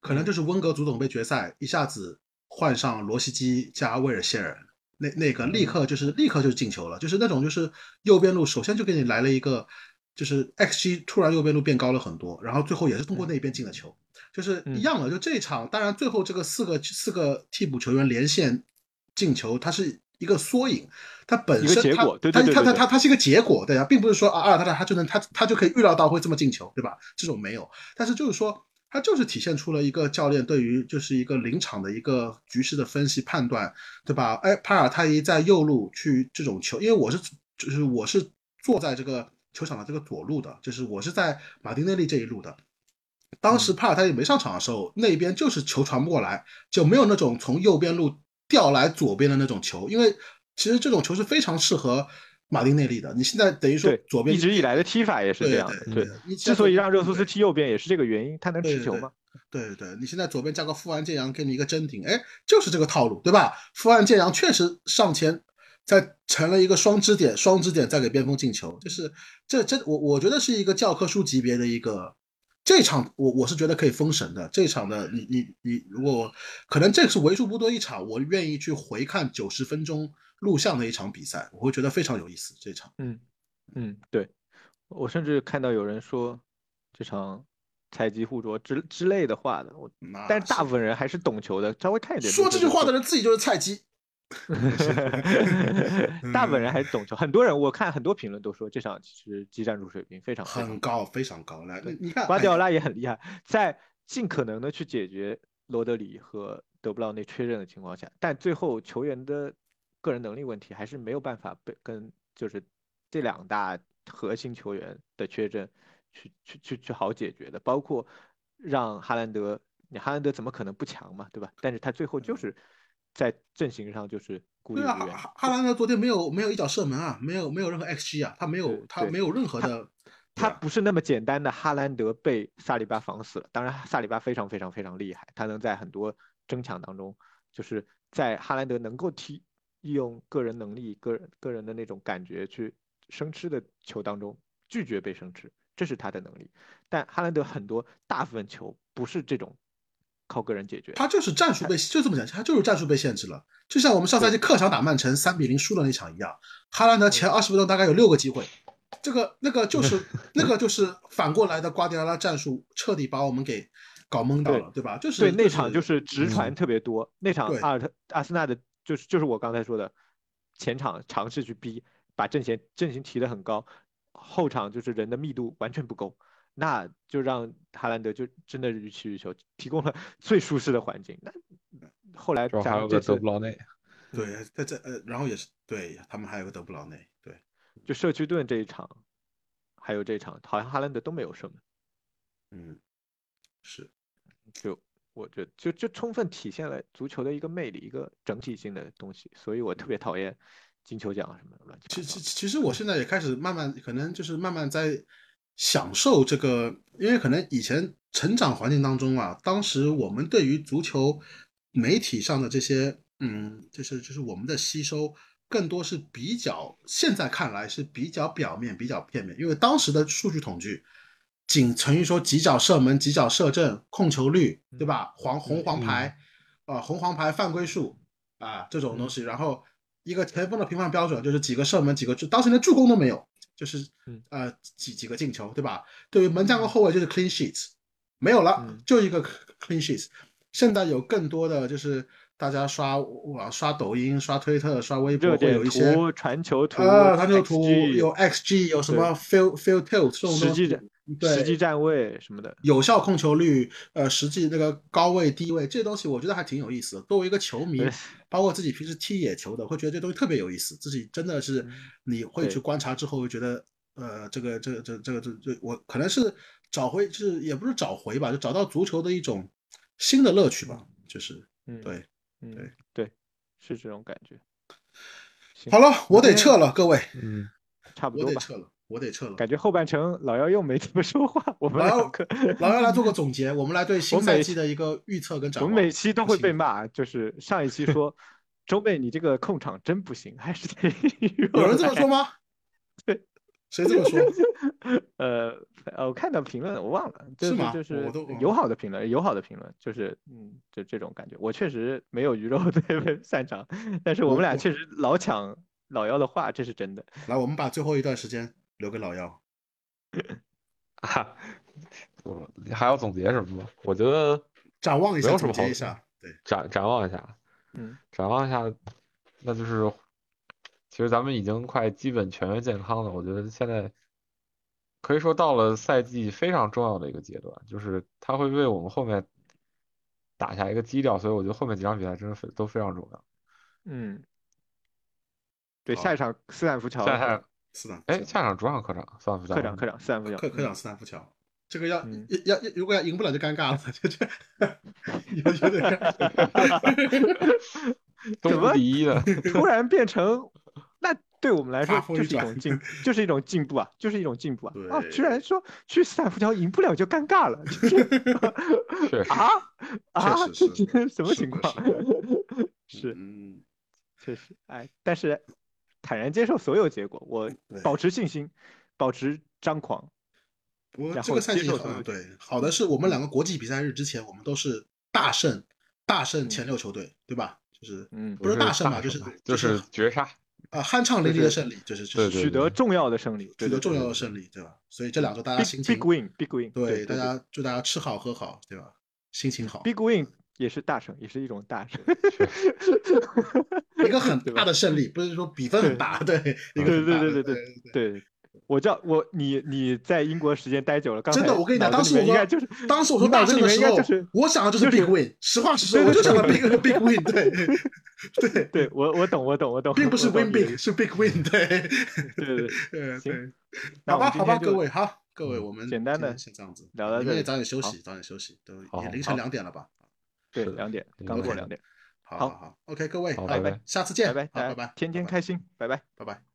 可能就是温格足总杯决赛一下子换上罗西基加威尔谢尔，那那个立刻就是立刻就进球了，就是那种就是右边路首先就给你来了一个。就是 XG 突然右边路变高了很多，然后最后也是通过那边进了球，就是一样了。就这一场，当然最后这个四个四个替补球员连线进球，它是一个缩影，它本身它它它它它它是一个结果，对啊，并不是说啊阿尔特塔他就能他他就可以预料到会这么进球，对吧？这种没有，但是就是说，他就是体现出了一个教练对于就是一个临场的一个局势的分析判断，对吧？哎，帕尔泰伊在右路去这种球，因为我是就是我是坐在这个。球场的这个左路的，就是我是在马丁内利这一路的。当时帕尔泰也没上场的时候，那边就是球传不过来，就没有那种从右边路调来左边的那种球。因为其实这种球是非常适合马丁内利的。你现在等于说对，左边一直以来的踢法也是这样的。对对，你之所以让热苏斯踢右边，也是这个原因，他能持球吗。对对，你现在左边加个富安健洋，给你一个真顶，哎，就是这个套路，对吧？富安健洋确实上前，再成了一个双支点，双支点再给边锋进球，就是这这我我觉得是一个教科书级别的一个。这场我我是觉得可以封神的。这场的你你你，如果可能这是为数不多一场，我愿意去回看九十分钟录像的一场比赛，我会觉得非常有意思。这场，嗯嗯，对，我甚至看到有人说这场菜鸡互啄之之类的话的，我但是大部分人还是懂球的，稍微看一点。说这句话的人自己就是菜鸡。大部分人还是懂球，很多人我看很多评论都说这场其实技战术水平非常很高，非常高。来，你看瓜迪奥拉也很厉害，在尽可能的去解决罗德里和德布劳内缺阵的情况下，但最后球员的个人能力问题还是没有办法被跟就是这两大核心球员的缺阵去去去去好解决的，包括让哈兰德，你哈兰德怎么可能不强嘛，对吧？但是他最后就是。在阵型上就是孤立无援。哈哈兰德昨天没有没有一脚射门啊，没有没有任何 XG 啊，他没有他没有任何的，他不是那么简单的哈兰德被萨里巴防死了。当然萨里巴非常非常非常厉害，他能在很多争抢当中，就是在哈兰德能够踢利用个人能力、个人个人的那种感觉去生吃的球当中拒绝被生吃，这是他的能力。但哈兰德很多大部分球不是这种。靠个人解决，他就是战术被就这么讲，他就是战术被限制了。就像我们上赛季客场打曼城三比零输了那场一样，哈兰德前二十分钟大概有六个机会，这个那个就是 那个就是反过来的瓜迪奥拉战术，彻底把我们给搞懵到了，对吧？就是对那场就是直传特别多，那场阿尔特阿森纳的就是就是我刚才说的前场尝试去逼，把阵型阵型提得很高，后场就是人的密度完全不够。那就让哈兰德就真的予取予求，提供了 最舒适的环境。那后来还有个德布劳内，对，在这呃，然后也是对他们还有个德布劳内，对，就社区盾这一场，还有这一场，好像哈兰德都没有射门。嗯，是，就我觉得就就充分体现了足球的一个魅力，一个整体性的东西。所以我特别讨厌金球奖什么乱七八糟。其实其实我现在也开始慢慢，可能就是慢慢在。享受这个，因为可能以前成长环境当中啊，当时我们对于足球媒体上的这些，嗯，就是就是我们的吸收，更多是比较，现在看来是比较表面、比较片面。因为当时的数据统计，仅存于说几脚射门、几脚射正、控球率，对吧？黄红黄牌，啊，红黄牌犯规数啊，这种东西。然后一个前锋的评判标准就是几个射门、几个助，当时连助攻都没有。就是呃几几个进球，对吧？对于门将和后卫就是 clean sheets，没有了，就一个 clean sheets。现在有更多的就是大家刷网刷抖音、刷推特、刷微博，会有一些传球图啊，传球图有 xg，有什么 field field tilt 这种东西。对，实际站位什么的，有效控球率，呃，实际那个高位低位这些东西，我觉得还挺有意思的。作为一个球迷，包括自己平时踢野球的，会觉得这东西特别有意思。自己真的是你会去观察之后，会觉得，呃，这个这个这这个这这，我可能是找回，就是也不是找回吧，就找到足球的一种新的乐趣吧。就是，嗯，对，对对，是这种感觉。好了，我得撤了，各位，嗯，差不多吧。我得撤了，感觉后半程老妖又没怎么说话。我们老老姚来做个总结，我们来对新赛季的一个预测跟展望。我们每期都会被骂，就是上一期说 周贝你这个控场真不行，还是得 有人这么说吗？对，谁这么说？呃呃，我看到评论我忘了，是吗？就是友好的评论，友好的评论，就是嗯，就这种感觉。我确实没有鱼肉特别擅长，但是我们俩确实老抢老妖的话，这是真的。来，我们把最后一段时间。留给老幺，啊，我还要总结什么吗？我觉得展望一下，总结一下，对，展展望一下，嗯，展望一下，那就是其实咱们已经快基本全员健康了。我觉得现在可以说到了赛季非常重要的一个阶段，就是他会为我们后面打下一个基调，所以我觉得后面几场比赛真的非都非常重要。嗯，对，下一场斯坦福桥。是的，哎，下场主场客场，斯坦福桥。客场客场斯坦福桥。客客场斯坦福桥，这个要要要，如果要赢不了就尴尬了，就这，有有点。都第一了，突然变成那对我们来说就是一种进，就是一种进步啊，就是一种进步啊！啊，居然说去斯坦福桥赢不了就尴尬了，啊啊，什么情况？是是嗯，确实，哎，但是坦然接受所有结果，我保持信心，保持张狂。不过然后这个赛季好对好的是我们两个国际比赛日之前，我们都是大胜大胜前六球队，对吧？就是嗯，不是大胜吧，就是就是绝杀。啊酣畅淋漓的胜利，就是就是取得重要的胜利，取得重要的胜利，对吧？所以这两周大家 big 心情 big win，big win，对，对大家祝大家吃好喝好，对吧？心情好，big win 也是大胜，也是一种大胜。一个很大的胜利，不是说比分很大，对，一个对很大的对对对对对，我知道我你你在英国时间待久了，刚才真的，我跟你讲，当时我应该就是，当时我说大胜的时候就是，我想的就是 big win。实话实说，对对我就想 的 big big win，对对，对我我懂我懂我懂，并不是 win big，是 big win，对对对对。那好吧，好吧，各位，好，各位，我们简单的先这样子，聊到这里你们也早点休息，早点休息，都好也凌晨两点了吧？对两点刚过两点，好好。好好，OK，各位，好好拜。拜下次见，拜拜，好，大家拜拜，天天开心，拜拜。拜拜。